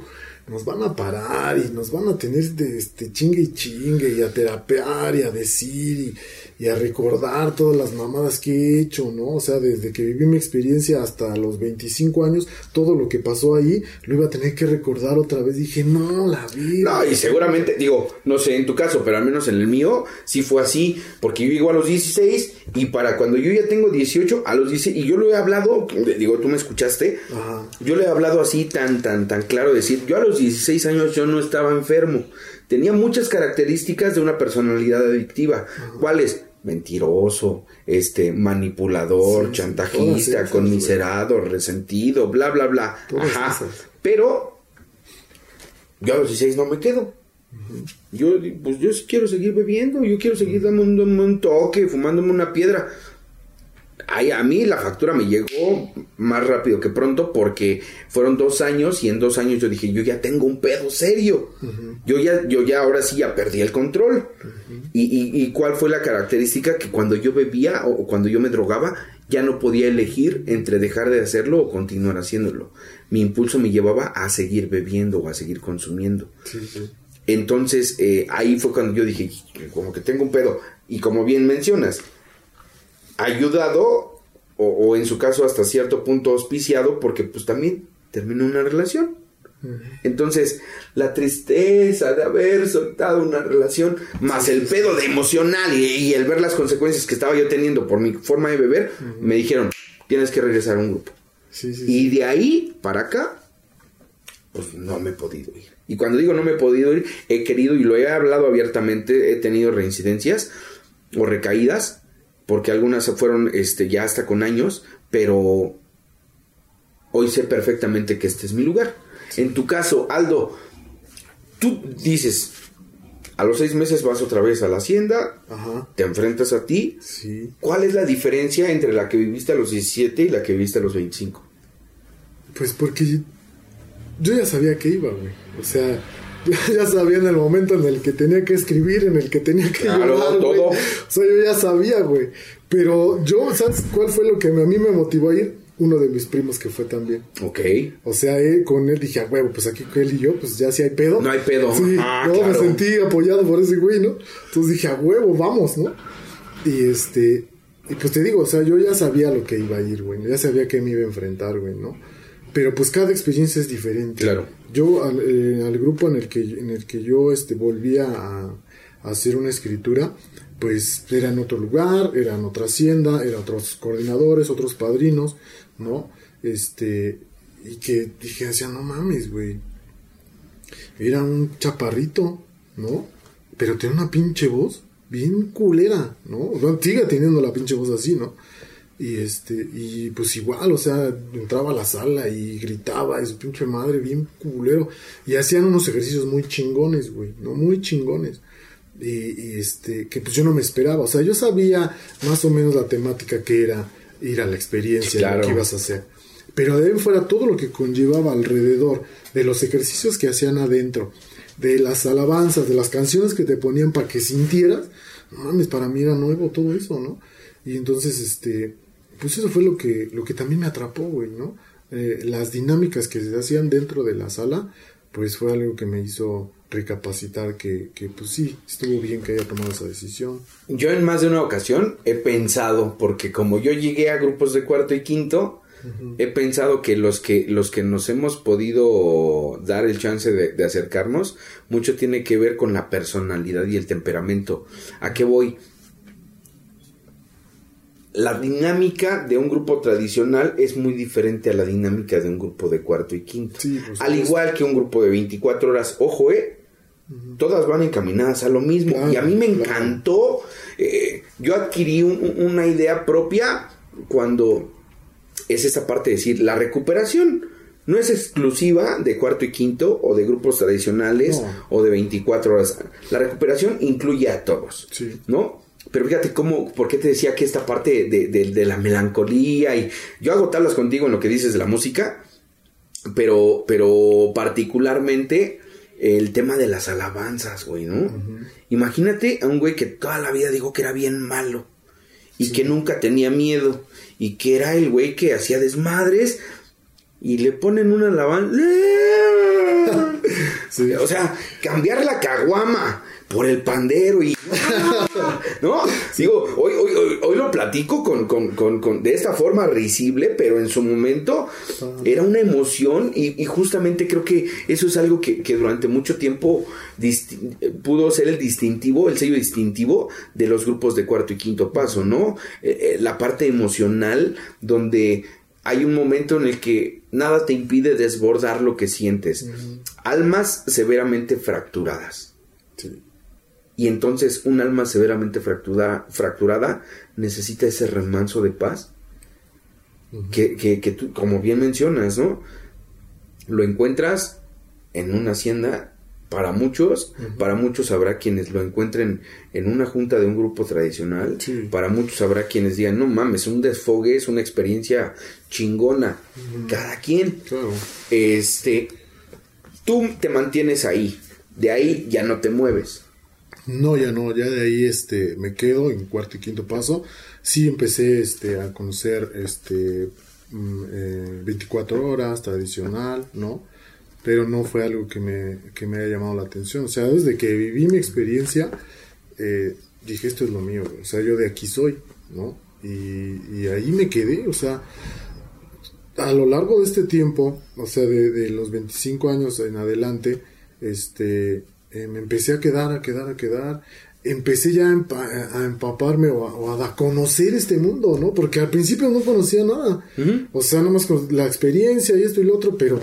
nos van a parar y nos van a tener de este chingue y chingue y a terapear y a decir y, y a recordar todas las mamadas que he hecho, ¿no? O sea, desde que viví mi experiencia hasta los 25 años, todo lo que pasó ahí lo iba a tener que recordar otra vez. Dije, no, la vida. No, y seguramente, digo, no sé en tu caso, pero al menos en el mío sí fue así, porque yo llego a los 16 y para cuando yo ya tengo 18, a los 16, y yo lo he hablado, digo, tú me escuchaste, Ajá. yo le he hablado así tan, tan, tan claro, decir, yo a los 16 años yo no estaba enfermo, tenía muchas características de una personalidad adictiva, ¿cuáles? Mentiroso, este, manipulador, Sí, chantajista, conmiserado, resentido, bla, bla, bla. Todas Ajá. esas. Pero yo a los 16 no me quedo. Yo, pues yo quiero seguir bebiendo, yo quiero seguir dándome un, un toque, fumándome una piedra. Ay, a mí la factura me llegó más rápido que pronto porque fueron dos años y en dos años yo dije, yo ya tengo un pedo serio. Yo ya, yo ya ahora sí ya perdí el control. y, y, y cuál fue la característica? Que cuando yo bebía o cuando yo me drogaba, ya no podía elegir entre dejar de hacerlo o continuar haciéndolo. Mi impulso me llevaba a seguir bebiendo o a seguir consumiendo. Sí, sí. Entonces eh, ahí fue cuando yo dije, como que tengo un pedo. Y como bien mencionas, ayudado o, o en su caso hasta cierto punto auspiciado porque pues también terminó una relación. Entonces, la tristeza de haber soltado una relación, más el pedo de emocional y, y el ver las consecuencias que estaba yo teniendo por mi forma de beber, me dijeron, tienes que regresar a un grupo. Sí, sí, Y de ahí para acá, pues no me he podido ir. Y cuando digo no me he podido ir, he querido y lo he hablado abiertamente, he tenido reincidencias o recaídas, porque algunas fueron este, ya hasta con años, pero hoy sé perfectamente que este es mi lugar. En tu caso, Aldo, tú dices, a los seis meses vas otra vez a la hacienda, Ajá. te enfrentas a ti. Sí. ¿Cuál es la diferencia entre la que viviste a los 17 y la que viviste a los 25? Pues porque yo ya sabía que iba, güey. O sea, (laughs) ya sabía en el momento en el que tenía que escribir, en el que tenía que Claro, llorar, todo. O sea, yo ya sabía, güey. Pero yo, ¿sabes cuál fue lo que a mí me motivó a ir? Uno de mis primos que fue también. Ok. O sea, eh, con él dije, a huevo, pues aquí con él y yo, pues ya sí hay pedo. No hay pedo. Sí, Ah, no, me sentí apoyado por ese güey, ¿no? Entonces dije, a huevo, vamos, ¿no? Y este, y pues te digo, o sea, yo ya sabía lo que iba a ir, güey. Ya sabía que me iba a enfrentar, güey, ¿no? Pero pues cada experiencia es diferente. Claro. Yo al, eh, al grupo en el que, en el que yo este, volvía a, hacer una escritura, pues era en otro lugar, era en otra hacienda, eran otros coordinadores, otros padrinos, ¿no? Este, y que dije, decía, no mames, güey. Era un chaparrito, ¿no? Pero tenía una pinche voz bien culera, ¿no? Sigue teniendo la pinche voz así, ¿no? Y este, y pues igual, o sea, entraba a la sala y gritaba, y su pinche madre, bien culero. Y hacían unos ejercicios muy chingones, güey, ¿no? Muy chingones. Y, y, este, que pues yo no me esperaba. O sea, yo sabía más o menos la temática que era ir a la experiencia, Claro. lo que ibas a hacer. Pero de ahí fuera todo lo que conllevaba alrededor, de los ejercicios que hacían adentro, de las alabanzas, de las canciones que te ponían para que sintieras, no mames, para mí era nuevo todo eso, ¿no? Y entonces, este, pues eso fue lo que, lo que también me atrapó, güey, ¿no? Eh, las dinámicas que se hacían dentro de la sala, pues fue algo que me hizo recapacitar que, que pues sí, estuvo bien que haya tomado esa decisión. Yo en más de una ocasión he pensado, porque como yo llegué a grupos de cuarto y quinto, he pensado que los que los que nos hemos podido dar el chance de, de acercarnos, mucho tiene que ver con la personalidad y el temperamento. ¿A qué voy? La dinámica de un grupo tradicional es muy diferente a la dinámica de un grupo de cuarto y quinto. Sí, por Al igual que un grupo de 24 horas, ojo, eh, todas van encaminadas a lo mismo. Claro, y a mí me encantó. eh, yo adquirí un- una idea propia cuando es esta parte de decir, la recuperación no es exclusiva de cuarto y quinto o de grupos tradicionales No. o de 24 horas. La recuperación incluye a todos. Sí. ¿No? Pero fíjate cómo, por qué te decía que esta parte de, de- de la melancolía y yo hago tablas contigo en lo que dices de la música, pero, pero particularmente el tema de las alabanzas, güey, ¿no? Imagínate a un güey que toda la vida dijo que era bien malo y que nunca tenía miedo y que era el güey que hacía desmadres y le ponen una alabanza. (laughs) Sí. O sea, cambiar la caguama por el pandero y... (laughs) ¿No? Digo, hoy, hoy, hoy, hoy lo platico con, con, con, con- de esta forma risible, pero en su momento era una emoción y, y justamente creo que eso es algo que, que durante mucho tiempo disti- pudo ser el distintivo, el sello distintivo de los grupos de cuarto y quinto paso, ¿no? Eh, eh, la parte emocional donde hay un momento en el que nada te impide desbordar lo que sientes. Almas severamente fracturadas. Y entonces un alma severamente fracturada, fracturada necesita ese remanso de paz que, que, que tú, como bien mencionas, ¿no? Lo encuentras en una hacienda para muchos, para muchos habrá quienes lo encuentren en una junta de un grupo tradicional, Sí. para muchos habrá quienes digan, no mames, un desfogue es una experiencia chingona, cada quien. Claro. Este, tú te mantienes ahí, de ahí ya no te mueves. No, ya no, ya de ahí este me quedo en cuarto y quinto paso. Sí empecé este a conocer este mm, eh, 24 horas tradicional, ¿no? Pero no fue algo que me, que me haya llamado la atención. O sea, desde que viví mi experiencia, eh, dije, esto es lo mío, o sea, yo de aquí soy, ¿no? Y, ahí me quedé, o sea, a lo largo de este tiempo, o sea, de, los 25 años en adelante, este, eh, me empecé a quedar, a quedar, a quedar, empecé ya a, empaparme o a, conocer este mundo, ¿no? Porque al principio no conocía nada, o sea, nomás con la experiencia y esto y lo otro, pero,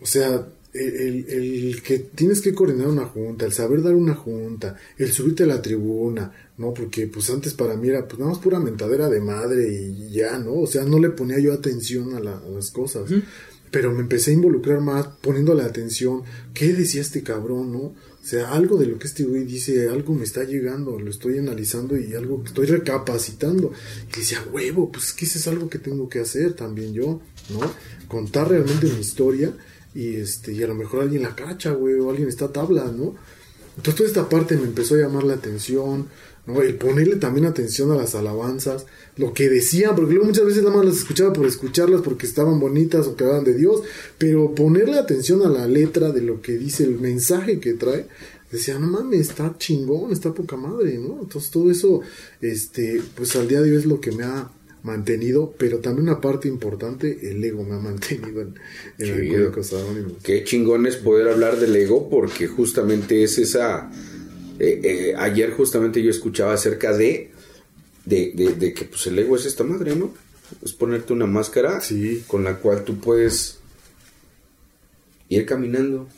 o sea, el, que tienes que coordinar una junta, el saber dar una junta, el subirte a la tribuna, ¿no? Porque pues antes para mí era pues nada más pura mentadera de madre y ya, ¿no? O sea, no le ponía yo atención a, las cosas. Pero me empecé a involucrar más poniéndole atención. ¿Qué decía este cabrón, no? O sea, algo de lo que este güey dice, algo me está llegando, lo estoy analizando y algo que estoy recapacitando. Y decía, huevo, pues que eso es algo que tengo que hacer también yo, ¿no? Contar realmente mi historia y este y a lo mejor alguien la cacha, güey, o alguien está a tabla, ¿no? Entonces toda esta parte me empezó a llamar la atención, ¿no? El ponerle también atención a las alabanzas, lo que decían, porque luego muchas veces nada más las escuchaba por escucharlas porque estaban bonitas o que hablaban de Dios, pero ponerle atención a la letra de lo que dice, el mensaje que trae, decía, no mames, está chingón, está poca madre, ¿no? Entonces todo eso, este, pues al día de hoy es lo que me ha mantenido, pero también una parte importante, el ego me ha mantenido en, en Qué chingón es poder hablar del ego porque justamente es esa... Eh, eh, ayer justamente yo escuchaba acerca de, de, que pues el ego es esta madre, ¿no? Es ponerte una máscara con la cual tú puedes ir caminando.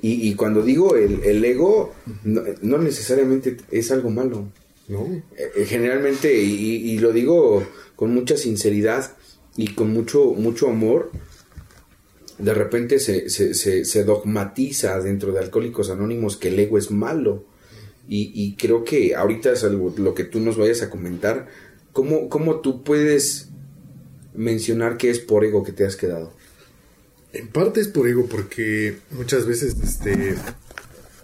Y, cuando digo el, el ego, no necesariamente es algo malo. ¿no? Eh, generalmente, y, lo digo con mucha sinceridad y con mucho, mucho amor, de repente se, se, dogmatiza dentro de Alcohólicos Anónimos que el ego es malo. Y, creo que ahorita es algo, lo que tú nos vayas a comentar. ¿Cómo, ¿Cómo tú puedes mencionar que es por ego que te has quedado? En parte es por ego porque muchas veces este,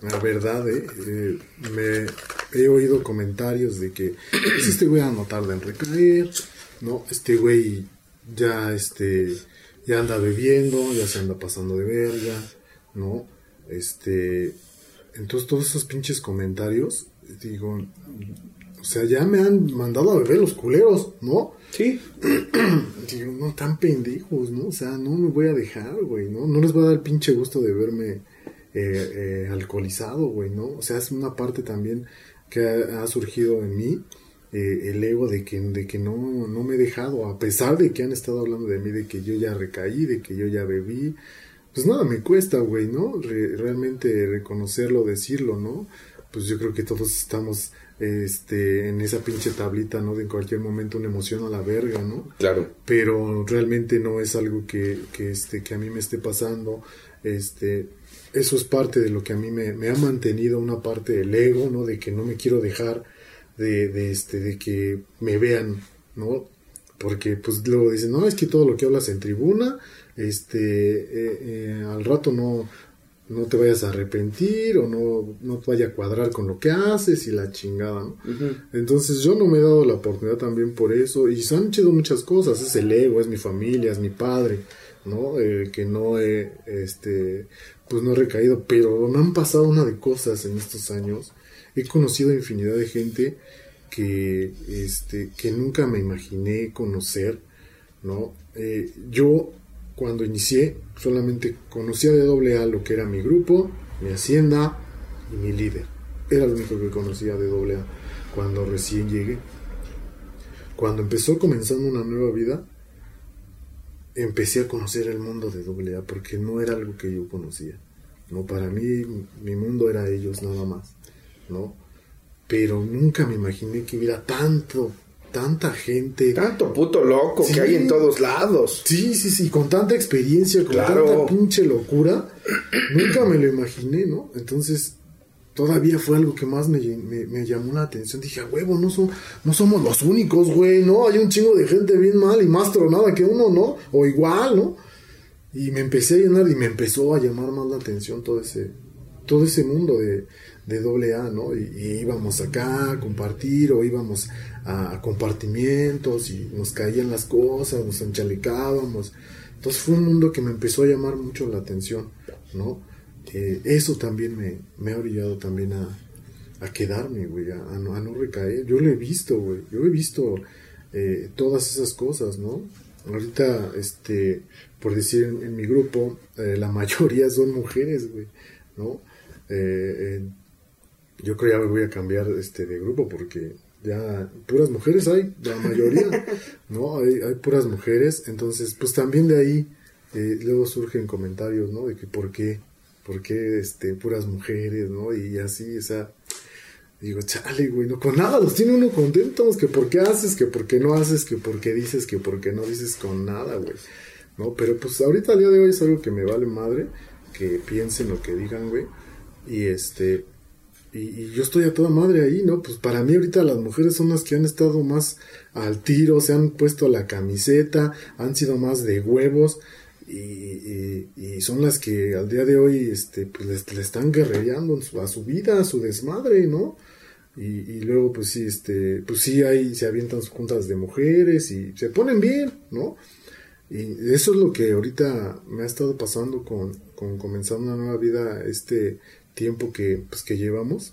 la verdad, eh, eh, me he oído comentarios de que pues, este güey no tarda en recaer, ¿no? Este güey ya, este, ya anda bebiendo, ya se anda pasando de verga, ¿no? Este, entonces todos esos pinches comentarios, digo, o sea, ya me han mandado a beber los culeros, ¿no? Sí. (clears throat) digo, no, tan pendejos, ¿no? O sea, no me voy a dejar, güey, ¿no? No les voy a dar el pinche gusto de verme eh, eh, alcoholizado, güey, ¿no? O sea, es una parte también que ha, surgido en mí, eh, el ego de que, de que no, no me he dejado, a pesar de que han estado hablando de mí, de que yo ya recaí, de que yo ya bebí, pues nada, me cuesta, güey, ¿no? realmente reconocerlo, decirlo, ¿no? Pues yo creo que todos estamos este, en esa pinche tablita, ¿no? De en cualquier momento una emoción a la verga, ¿no? Claro. Pero realmente no es algo que, que, este, que a mí me esté pasando, este, eso es parte de lo que a mí me, ha mantenido una parte del ego, ¿no? De que no me quiero dejar de, de, este, de que me vean, ¿no? Porque pues luego dicen, no, es que todo lo que hablas en tribuna, este, eh, eh, al rato no, no te vayas a arrepentir o no, no te vaya a cuadrar con lo que haces y la chingada, ¿no? Entonces yo no me he dado la oportunidad también por eso y se han hecho muchas cosas, es el ego, es mi familia, es mi padre, ¿no? Eh, que no he, este, pues no he recaído, pero me han pasado una de cosas en estos años. He conocido infinidad de gente que, este, que nunca me imaginé conocer, ¿no? Eh, yo cuando inicié solamente conocía de AA lo que era mi grupo, mi hacienda y mi líder. Era lo único que conocía de AA cuando recién llegué. Cuando empezó comenzando una nueva vida, empecé a conocer el mundo de AA porque no era algo que yo conocía. ¿no? Para mí, mi mundo era ellos nada más, ¿no? Pero nunca me imaginé que hubiera tanto, tanta gente. Tanto puto loco que hay en todos lados. Sí, sí, sí, con tanta experiencia, con tanta pinche locura. nunca me lo imaginé, ¿no? Entonces, todavía fue algo que más me, llamó la atención. Dije, a huevo, no, son, no somos los únicos, güey, ¿no? Hay un chingo de gente bien mal y más tronada que uno, ¿no? O igual, ¿no? Y me empecé a llenar y me empezó a llamar más la atención todo ese, todo ese mundo de, de doble A, ¿no? Y, íbamos acá a compartir o íbamos a, compartimientos y nos caían las cosas, nos enchalecábamos. Entonces fue un mundo que me empezó a llamar mucho la atención, ¿no? Eso también me, me, ha orillado también a, a quedarme, güey, a, no, a no recaer. Yo lo he visto, güey, yo he visto eh, todas esas cosas, ¿no? Ahorita, este, por decir en, mi grupo, eh, la (laughs) mayoría son mujeres, güey, ¿no? Eh, yo creo ya me voy a cambiar este de grupo porque ya puras mujeres hay, la mayoría, (laughs) ¿no? Hay, hay puras mujeres, entonces, pues también de ahí luego surgen comentarios, ¿no? De que por qué, por qué, este, puras mujeres, ¿no? Y así, o sea, digo, chale, güey, no, con nada los tiene uno contentos, que por qué haces, que por qué no haces, que por qué dices, que por qué no dices con nada, güey. ¿No? Pero pues ahorita al día de hoy es algo que me vale madre, que piensen lo que digan, güey. Y este, y, yo estoy a toda madre ahí, ¿no? Pues para mí ahorita las mujeres son las que han estado más al tiro, se han puesto la camiseta, han sido más de huevos. Y, y, son las que al día de hoy este, pues le, están guerrereando a su vida, a su desmadre, ¿no? Y, luego, pues sí, este, pues sí, ahí se avientan juntas de mujeres y se ponen bien, ¿no? Y eso es lo que ahorita me ha estado pasando con, con comenzar una nueva vida, este tiempo que, pues, que llevamos.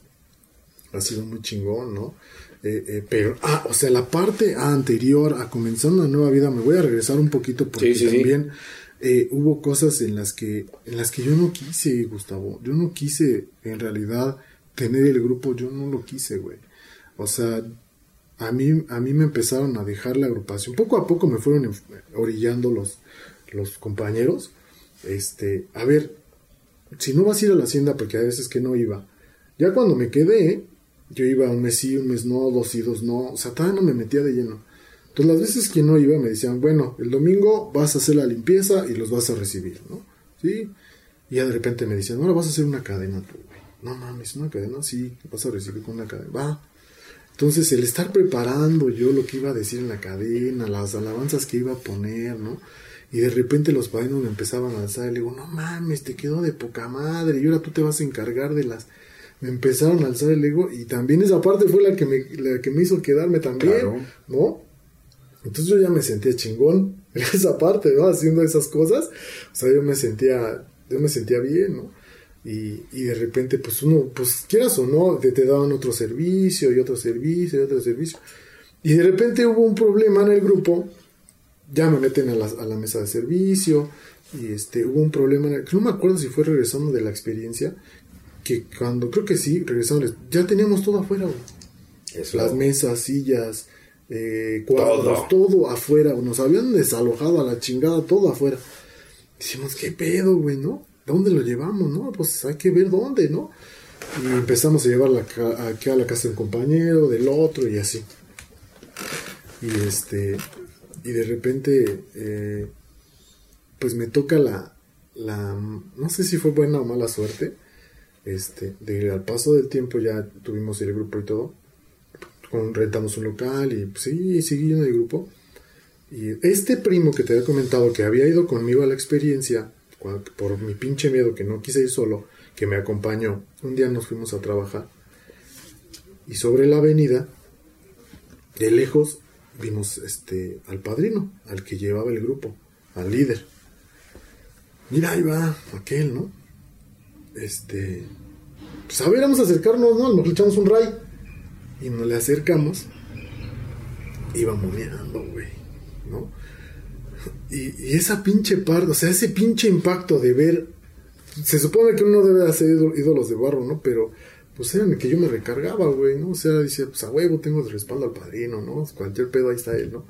Ha sido muy chingón, ¿no? Eh, eh, pero, ah, o sea, la parte anterior a comenzar una nueva vida, me voy a regresar un poquito porque también eh, hubo cosas en las que, en las que yo no quise, Gustavo. Yo no quise, en realidad, tener el grupo, yo no lo quise, güey. O sea, a mí, a mí me empezaron a dejar la agrupación. Poco a poco me fueron orillando los, los compañeros. Este, a ver, si no vas a ir a la hacienda, porque a veces que no iba. Ya cuando me quedé, yo iba un mes sí, un mes no, dos y dos no. O sea, todavía no me metía de lleno. Entonces las veces que no iba me decían, bueno, el domingo vas a hacer la limpieza y los vas a recibir, ¿no? Sí. Y ya de repente me decían, ahora vas a hacer una cadena tú. No mames, una cadena, sí, vas a recibir con una cadena. Va. Entonces, el estar preparando yo lo que iba a decir en la cadena, las alabanzas que iba a poner, ¿no? Y de repente los padrinos me empezaban a alzar y le digo, no mames, te quedó de poca madre, y ahora tú te vas a encargar de las... Me empezaron a alzar el ego y también esa parte fue la que me, la que me hizo quedarme también, ¿no? Entonces yo ya me sentía chingón (laughs) en esa parte, ¿no? Haciendo esas cosas. O sea, yo me sentía, yo me sentía bien, ¿no? Y, y, de repente, pues uno, pues quieras o no, te, te, daban otro servicio y otro servicio y otro servicio. Y de repente hubo un problema en el grupo, ya me meten a la, a la mesa de servicio y este, hubo un problema, en el, no me acuerdo si fue regresando de la experiencia, que cuando, creo que sí, regresando, ya teníamos todo afuera, Las mesas, sillas, eh, cuadros, todo. todo afuera, nos habían desalojado a la chingada, todo afuera. Decimos, ¿qué pedo, güey, no? ¿dónde lo llevamos? No, pues hay que ver dónde, ¿no? Y empezamos a llevarla aquí a la casa de un compañero, del otro y así. Y este, y de repente, eh, pues me toca la, la, no sé si fue buena o mala suerte, este, de al paso del tiempo ya tuvimos el grupo y todo, rentamos un local y pues, sí, seguí en el grupo. Y este primo que te había comentado que había ido conmigo a la experiencia, por mi pinche miedo que no quise ir solo, que me acompañó. Un día nos fuimos a trabajar y sobre la avenida, de lejos, vimos este al padrino, al que llevaba el grupo, al líder. Mira, ahí va aquel, ¿no? Este, pues a ver, vamos a acercarnos, ¿no? Nos echamos un ray y nos le acercamos. Iba moneando, güey, ¿no? Y, esa pinche parte, o sea, ese pinche impacto de ver. Se supone que uno debe hacer ídolos de barro, ¿no? Pero, pues era en el que yo me recargaba, güey, ¿no? O sea, dice, pues a huevo tengo de respaldo al padrino, ¿no? Cualquier pedo ahí está él, ¿no?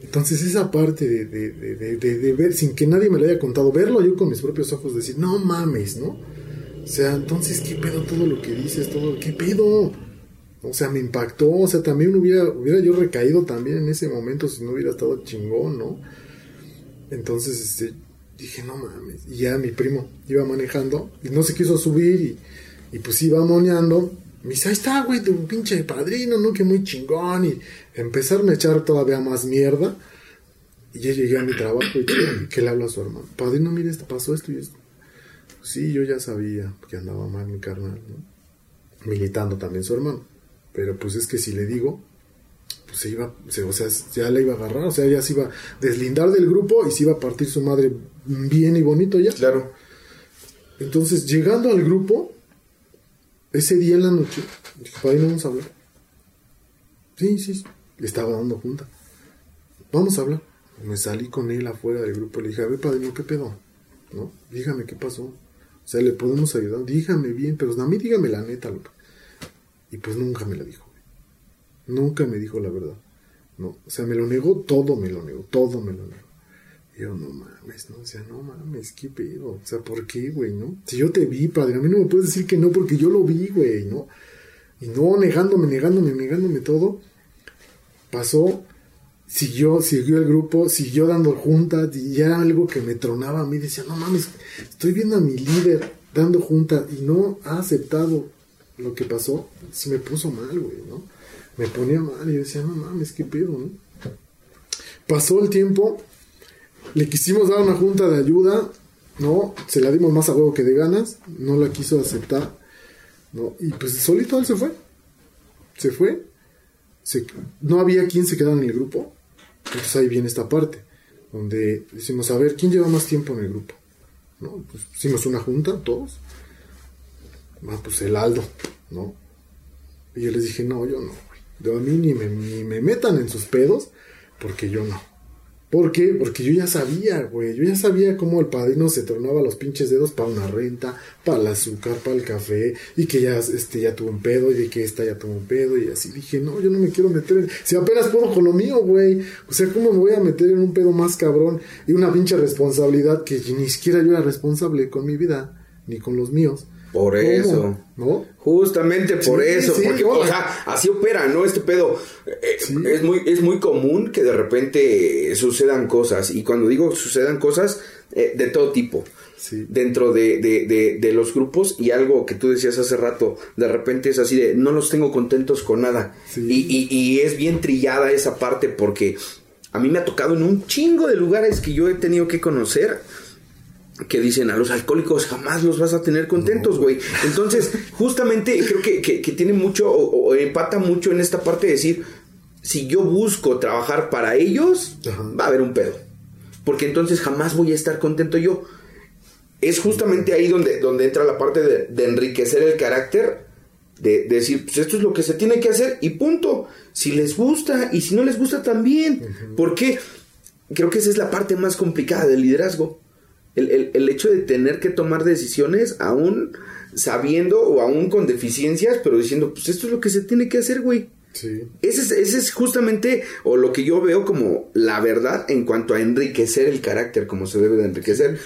Entonces, esa parte de, de, de, ver, sin que nadie me lo haya contado, verlo yo con mis propios ojos, decir, no mames, ¿no? O sea, entonces, ¿qué pedo todo lo que dices? Todo, ¿qué pedo? O sea, me impactó, o sea, también hubiera, hubiera yo recaído también en ese momento si no hubiera estado chingón, ¿no? Entonces, este, dije, no mames. Y ya mi primo iba manejando y no se quiso subir y, y pues iba moneando. Me dice, ahí está, güey, tu pinche padrino, ¿no? Que muy chingón. Y empezarme a echar todavía más mierda. Y ya llegué a mi trabajo y que, le habla a su hermano. Padrino, mire, esto pasó esto y esto. Sí, yo ya sabía que andaba mal mi carnal, ¿no? Militando también su hermano. Pero pues es que si le digo, pues se iba, o sea, ya la iba a agarrar, o sea, ya se iba a deslindar del grupo y se iba a partir su madre bien y bonito ya. Claro. Entonces, llegando al grupo, ese día en la noche, dije, padrino, vamos a hablar. Sí, sí, le estaba dando junta. Vamos a hablar. Me salí con él afuera del grupo. Le dije, a ver, padrino, ¿qué pedo? ¿No? Dígame qué pasó. O sea, le podemos ayudar. Dígame bien, pero a mí dígame la neta, loco. Y pues nunca me la dijo. Nunca me dijo la verdad. No, o sea, me lo negó, todo me lo negó, todo me lo negó. Yo, no mames, ¿no? O sea, no mames, qué pedo. O sea, ¿por qué, güey, no? Si yo te vi, padre, a mí no me puedes decir que no porque yo lo vi, güey, ¿no? Y no, negándome, negándome, negándome todo. Pasó, siguió, siguió el grupo, siguió dando juntas y ya era algo que me tronaba a mí. Decía, no mames, estoy viendo a mi líder dando juntas y no ha aceptado lo que pasó. Se me puso mal, güey, ¿no? Me ponía mal y yo decía, no mames, qué pedo, ¿no? Pasó el tiempo, le quisimos dar una junta de ayuda, ¿no? Se la dimos más a huevo que de ganas, no la quiso aceptar, ¿no? Y pues solito él se fue, se fue, no había quien se quedara en el grupo, entonces ahí viene esta parte, donde decimos, a ver, ¿quién lleva más tiempo en el grupo? ¿No? Pues hicimos una junta, todos, ah, pues el Aldo, ¿no? Y yo les dije, no, yo no, a mí ni me, ni me metan en sus pedos, porque yo no. ¿Por qué? Porque yo ya sabía, güey. Yo ya sabía cómo el padrino se tornaba los pinches dedos para una renta, para el azúcar, para el café, y que ya este ya tuvo un pedo, y que esta ya tuvo un pedo, y así dije, no, yo no me quiero meter en. Si apenas puedo con lo mío, güey. O sea, ¿cómo me voy a meter en un pedo más cabrón y una pinche responsabilidad que ni siquiera yo era responsable con mi vida, ni con los míos? Por eso. ¿No? Justamente por eso. porque, o sea, así opera, ¿no? Este pedo. Eh, es, muy, es muy común que de repente sucedan cosas. Y cuando digo sucedan cosas, eh, de todo tipo. Dentro de, de, de, los grupos. Y algo que tú decías hace rato, de repente es así de no los tengo contentos con nada. Y, y, y es bien trillada esa parte porque a mí me ha tocado en un chingo de lugares que yo he tenido que conocer que dicen a los alcohólicos jamás los vas a tener contentos, güey. Entonces, justamente creo que, que, tiene mucho o, empata mucho en esta parte de decir, si yo busco trabajar para ellos, va a haber un pedo. Porque entonces jamás voy a estar contento yo. Es justamente ahí donde, donde entra la parte de, enriquecer el carácter, de, decir, pues esto es lo que se tiene que hacer y punto. Si les gusta y si no les gusta también. Porque creo que esa es la parte más complicada del liderazgo el, hecho de tener que tomar decisiones aún sabiendo o aún con deficiencias, pero diciendo, pues esto es lo que se tiene que hacer, güey. Sí. Ese es, ese es justamente, o lo que yo veo como la verdad en cuanto a enriquecer el carácter, como se debe de enriquecer.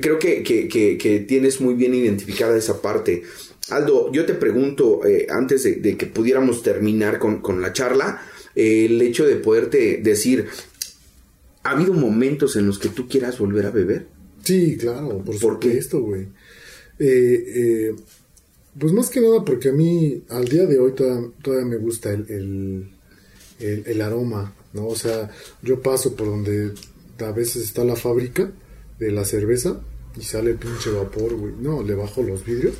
Creo que, que, que, tienes muy bien identificada esa parte. Aldo, yo te pregunto, eh, antes de, que pudiéramos terminar con, con la charla, eh, el hecho de poderte decir, ¿ha habido momentos en los que tú quieras volver a beber? Sí, claro, por, supuesto, güey. Eh, eh, pues más que nada porque a mí al día de hoy todavía, me gusta el, el, aroma, ¿no? O sea, yo paso por donde a veces está la fábrica de la cerveza y sale el pinche vapor, güey. No, le bajo los vidrios.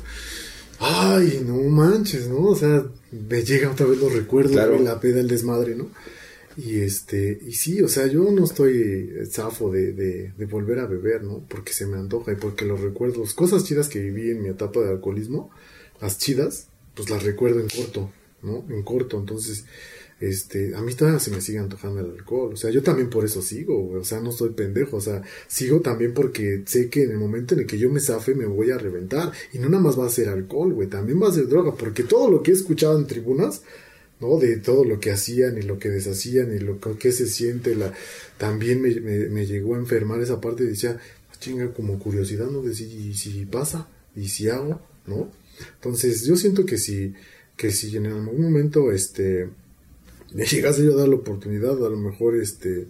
Ay, no manches, ¿no? O sea, me llega otra vez los recuerdos, de la peda, el desmadre, ¿no? Y este, y sí, o sea, yo no estoy zafo de, de, volver a beber, ¿no? Porque se me antoja y porque los recuerdos, cosas chidas que viví en mi etapa de alcoholismo, las chidas, pues las recuerdo en corto, ¿no? En corto, entonces, este, a mí todavía se me sigue antojando el alcohol, o sea, yo también por eso sigo, o sea, no soy pendejo, o sea, sigo también porque sé que en el momento en el que yo me zafe me voy a reventar, y no nada más va a ser alcohol, güey, también va a ser droga, porque todo lo que he escuchado en tribunas, ¿no? De todo lo que hacían y lo que deshacían y lo que se siente. La, también me, me, llegó a enfermar esa parte y decía, ah, chinga, como curiosidad, ¿no? De si, si pasa y si hago, ¿no? Entonces yo siento que si, que si en algún momento, este, (laughs) me llegase yo a dar la oportunidad, a lo mejor, este,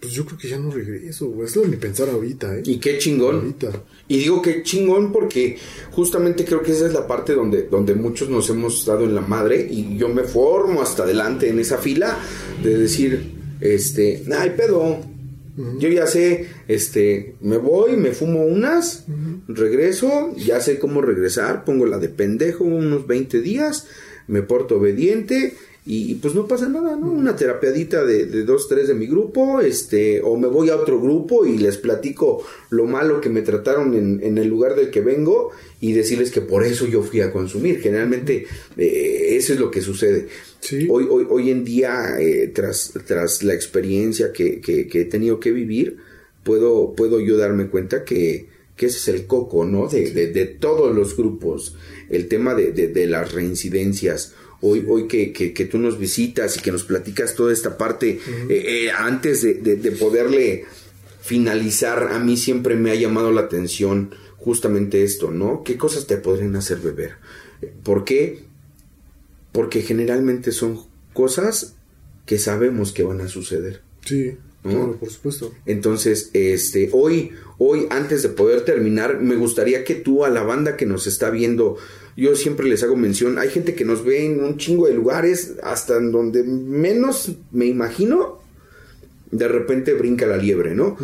pues yo creo que ya no regreso, güey. Es lo mi pensar ahorita, ¿eh? Y qué chingón. Y digo que chingón porque justamente creo que esa es la parte donde, donde muchos nos hemos dado en la madre y yo me formo hasta adelante en esa fila de decir, este, ay, pedo. Yo ya sé, este, me voy, me fumo unas, regreso, ya sé cómo regresar, pongo la de pendejo unos 20 días, me porto obediente y, pues no pasa nada, ¿no? Una terapiadita de, de, dos, tres de mi grupo, este, o me voy a otro grupo y les platico lo malo que me trataron en, en el lugar del que vengo y decirles que por eso yo fui a consumir. Generalmente eh, eso es lo que sucede. Hoy, hoy, hoy en día, eh, tras, tras la experiencia que, que, que, he tenido que vivir, puedo, puedo yo darme cuenta que, que ese es el coco, ¿no? De, de, de todos los grupos, el tema de, de las reincidencias hoy, hoy que, que, tú nos visitas y que nos platicas toda esta parte, eh, eh, antes de, de, poderle finalizar, a mí siempre me ha llamado la atención justamente esto, ¿no? ¿Qué cosas te podrían hacer beber? ¿Por qué? Porque generalmente son cosas que sabemos que van a suceder. Sí. Claro, por supuesto. Entonces, este, hoy, hoy, antes de poder terminar, me gustaría que tú a la banda que nos está viendo yo siempre les hago mención, hay gente que nos ve en un chingo de lugares, hasta en donde menos me imagino, de repente brinca la liebre, ¿no?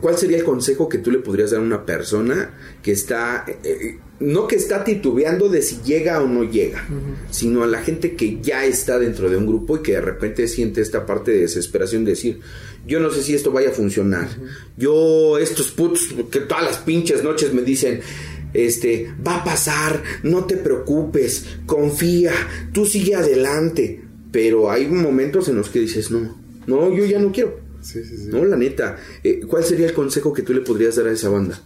¿Cuál sería el consejo que tú le podrías dar a una persona que está, eh, eh, no que está titubeando de si llega o no llega, sino a la gente que ya está dentro de un grupo y que de repente siente esta parte de desesperación de decir, yo no sé si esto vaya a funcionar. Yo, estos putos, que todas las pinches noches me dicen, este, va a pasar, no te preocupes, confía, tú sigue adelante. Pero hay momentos en los que dices, no, no, yo ya no quiero. Sí, sí, sí. No, la neta. Eh, ¿Cuál sería el consejo que tú le podrías dar a esa banda?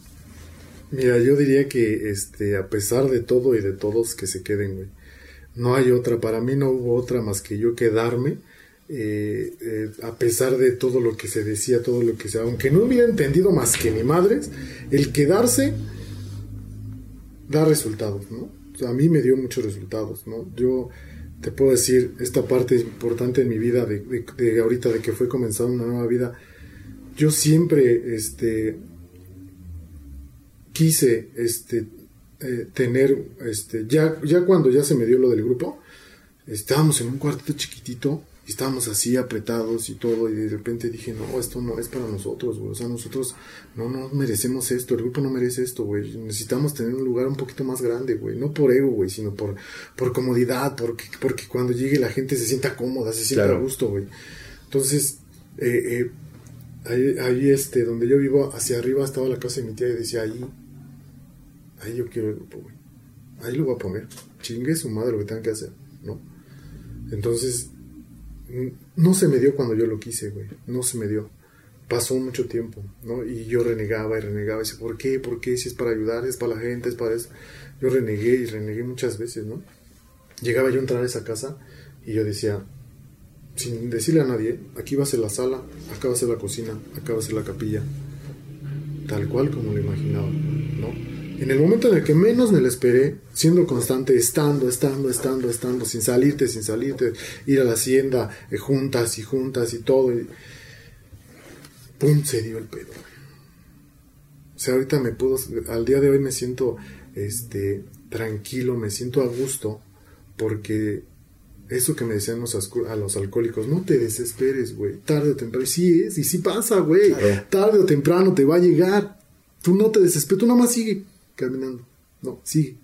Mira, yo diría que, este, a pesar de todo y de todos, que se queden, güey. No hay otra, para mí no hubo otra más que yo quedarme, eh, eh, a pesar de todo lo que se decía, todo lo que se... Aunque no hubiera entendido más que mi madres, el quedarse da resultados, ¿no? a mí me dio muchos resultados, ¿no? Yo te puedo decir, esta parte importante en mi vida, de, de, ahorita de que fue comenzando una nueva vida, yo siempre, este, quise, este, eh, tener, este, ya, ya cuando ya se me dio lo del grupo, estábamos en un cuartito chiquitito, y estábamos así apretados y todo, y de repente dije, no, esto no es para nosotros, güey. O sea, nosotros no, no merecemos esto, el grupo no merece esto, güey. Necesitamos tener un lugar un poquito más grande, güey. No por ego, güey, sino por, por comodidad, porque, porque cuando llegue la gente se sienta cómoda, se sienta a gusto, güey. Entonces, eh, eh, ahí, este, donde yo vivo, hacia arriba estaba la casa de mi tía y decía, ahí, ahí yo quiero el grupo, güey. Ahí lo voy a poner. Chingue su madre lo que tengan que hacer, ¿no? Entonces, no se me dio cuando yo lo quise, güey. No se me dio. Pasó mucho tiempo, ¿no? Y yo renegaba y renegaba. Y decía, ¿por qué? ¿Por qué? Si es para ayudar, es para la gente, es para eso. Yo renegué y renegué muchas veces, ¿no? Llegaba yo a entrar a esa casa y yo decía, sin decirle a nadie, aquí va a ser la sala, acá va a ser la cocina, acá va a ser la capilla. Tal cual como lo imaginaba, ¿no? En el momento en el que menos me lo esperé, siendo constante, estando, estando, estando, estando, sin salirte, sin salirte, ir a la hacienda, eh, juntas y juntas y todo, y ¡pum! se dio el pedo. O sea, ahorita me puedo, al día de hoy me siento este, tranquilo, me siento a gusto, porque eso que me decían los a los alcohólicos, no te desesperes, güey, tarde o temprano, sí es, y sí pasa, güey, tarde o temprano te va a llegar, tú no te desesperes, tú nada más sigue caminando. No, sí.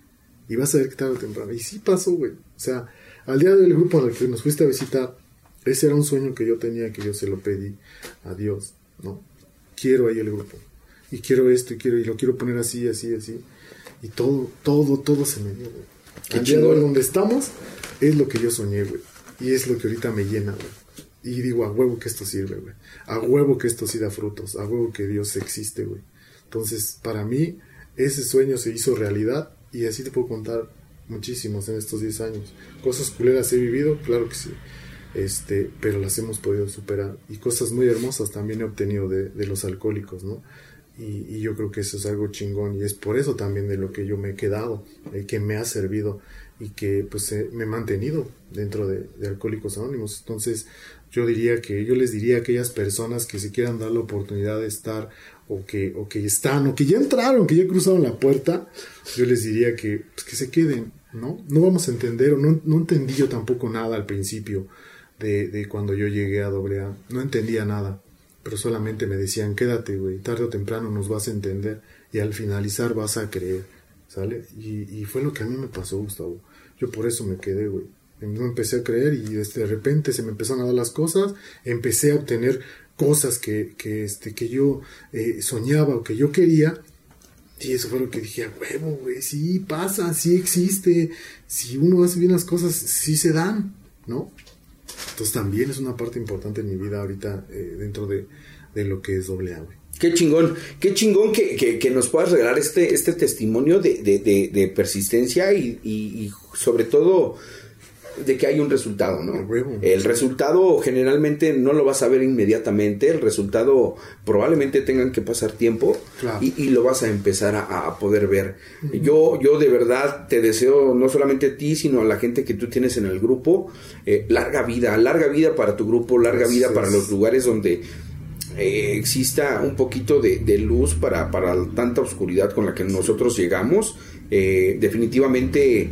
Y vas a ver que tarde o temprano. Y sí pasó, güey. O sea, al día del grupo al que nos fuiste a visitar, ese era un sueño que yo tenía, que yo se lo pedí a Dios, ¿no? Quiero ahí el grupo. Y quiero esto, y quiero, y lo quiero poner así, así, así. Y todo, todo, todo se me dio, güey. Al día de donde estamos, es lo que yo soñé, güey. Y es lo que ahorita me llena, güey. Y digo, a huevo que esto sirve, güey. A huevo que esto sí da frutos. A huevo que Dios existe, güey. Entonces, para mí, ese sueño se hizo realidad y así te puedo contar muchísimos en estos 10 años. Cosas culeras he vivido, claro que sí, este, pero las hemos podido superar. Y cosas muy hermosas también he obtenido de, los alcohólicos, ¿no? Y, yo creo que eso es algo chingón y es por eso también de lo que yo me he quedado, eh, que me ha servido y que pues me he mantenido dentro de, de, Alcohólicos Anónimos. Entonces yo diría que yo les diría a aquellas personas que se quieran dar la oportunidad de estar o que, o que están, o que ya entraron, que ya cruzaron la puerta, yo les diría que, pues, que se queden, ¿no? No vamos a entender, o no, no entendí yo tampoco nada al principio de, de cuando yo llegué a AA, no entendía nada, pero solamente me decían, quédate, güey, tarde o temprano nos vas a entender y al finalizar vas a creer, ¿sale? Y, y fue lo que a mí me pasó, Gustavo. Yo por eso me quedé, güey. no empecé a creer y este, de repente se me empezaron a dar las cosas, empecé a obtener cosas que, que, este, que yo eh, soñaba o que yo quería. Y eso fue lo que dije, huevo, güey, sí pasa, sí existe. Si uno hace bien las cosas, sí se dan, ¿no? Entonces también es una parte importante en mi vida ahorita eh, dentro de, de, lo que es doble A, güey. Qué chingón, qué chingón que, que, que, nos puedas regalar este, este testimonio de, de, de persistencia y, y, y, sobre todo de que hay un resultado, ¿no? El resultado generalmente no lo vas a ver inmediatamente, el resultado probablemente tengan que pasar tiempo claro. y, y, lo vas a empezar a, a poder ver. Uh -huh. Yo, yo de verdad te deseo no solamente a ti, sino a la gente que tú tienes en el grupo, eh, larga vida, larga vida para tu grupo, larga vida para los lugares donde eh, exista un poquito de, de luz para, para, tanta oscuridad con la que nosotros llegamos. Eh, definitivamente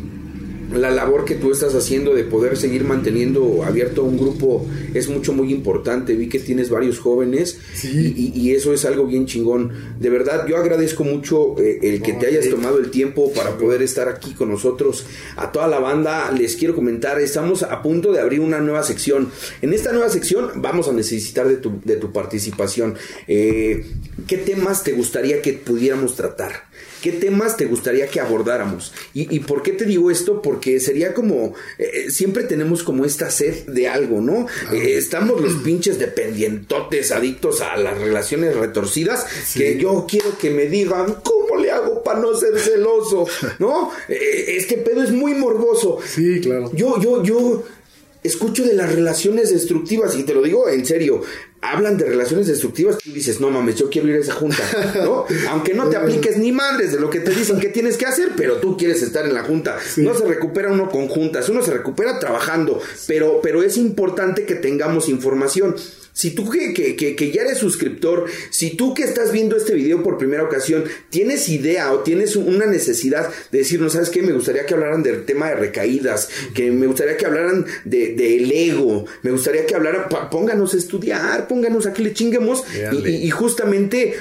la labor que tú estás haciendo de poder seguir manteniendo abierto un grupo es mucho muy importante. Vi que tienes varios jóvenes sí. y, y, eso es algo bien chingón. De verdad, yo agradezco mucho eh, el que te hayas tomado el tiempo para poder estar aquí con nosotros. A toda la banda les quiero comentar, estamos a punto de abrir una nueva sección. En esta nueva sección vamos a necesitar de tu, de tu participación. Eh, ¿Qué temas te gustaría que pudiéramos tratar? ¿Qué temas te gustaría que abordáramos? ¿Y, y por qué te digo esto? Porque sería como, eh, siempre tenemos como esta sed de algo, ¿no? Eh, estamos los pinches dependientotes, adictos a las relaciones retorcidas, sí. que yo quiero que me digan, ¿cómo le hago para no ser celoso? (laughs) ¿No? Eh, este pedo es muy morboso. Sí, claro. Yo, yo, yo escucho de las relaciones destructivas y te lo digo en serio hablan de relaciones destructivas, tú dices, no mames, yo quiero ir a esa junta, ¿no? (laughs) Aunque no te apliques ni madres de lo que te dicen que tienes que hacer, pero tú quieres estar en la junta. Sí. No se recupera uno con juntas, uno se recupera trabajando, pero, pero es importante que tengamos información. Si tú que, que, que, que, ya eres suscriptor, si tú que estás viendo este video por primera ocasión, tienes idea o tienes una necesidad de decir, no sabes qué, me gustaría que hablaran del tema de recaídas, que me gustaría que hablaran del de, de ego, me gustaría que hablaran, pónganos a estudiar, pónganos a que le chinguemos y, y, y justamente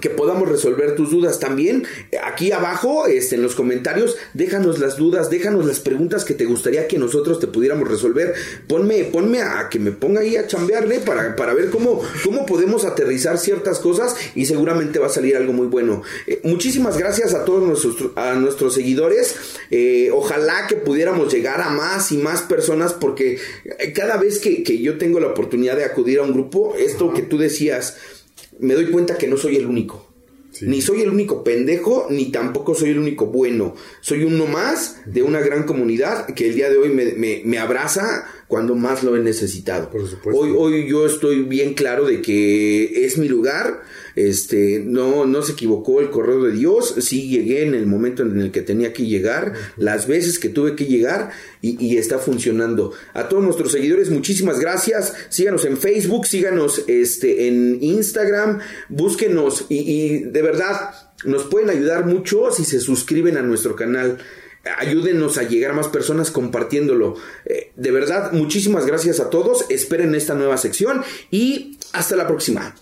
que podamos resolver tus dudas. También aquí abajo este, en los comentarios déjanos las dudas déjanos las preguntas que te gustaría que nosotros te pudiéramos resolver. Ponme ponme a que me ponga ahí a chambearle para, para ver cómo, cómo podemos aterrizar ciertas cosas y seguramente va a salir algo muy bueno. Eh, muchísimas gracias a todos nuestros, a nuestros seguidores. Eh, ojalá que pudiéramos llegar a más y más personas porque cada vez que, que yo tengo la oportunidad de acudir a un grupo esto que tú decías me doy cuenta que no soy el único. Sí. Ni soy el único pendejo, ni tampoco soy el único bueno. Soy uno más de una gran comunidad que el día de hoy me, me, me abraza cuando más lo he necesitado. Por supuesto. Hoy, hoy yo estoy bien claro de que es mi lugar. Este, no, no se equivocó el correo de Dios. Sí llegué en el momento en el que tenía que llegar, las veces que tuve que llegar y, y está funcionando. A todos nuestros seguidores, muchísimas gracias. Síganos en Facebook, síganos este, en Instagram, búsquenos y, y de verdad nos pueden ayudar mucho si se suscriben a nuestro canal ayúdenos a llegar a más personas compartiéndolo. Eh, de verdad, muchísimas gracias a todos. Esperen esta nueva sección y hasta la próxima.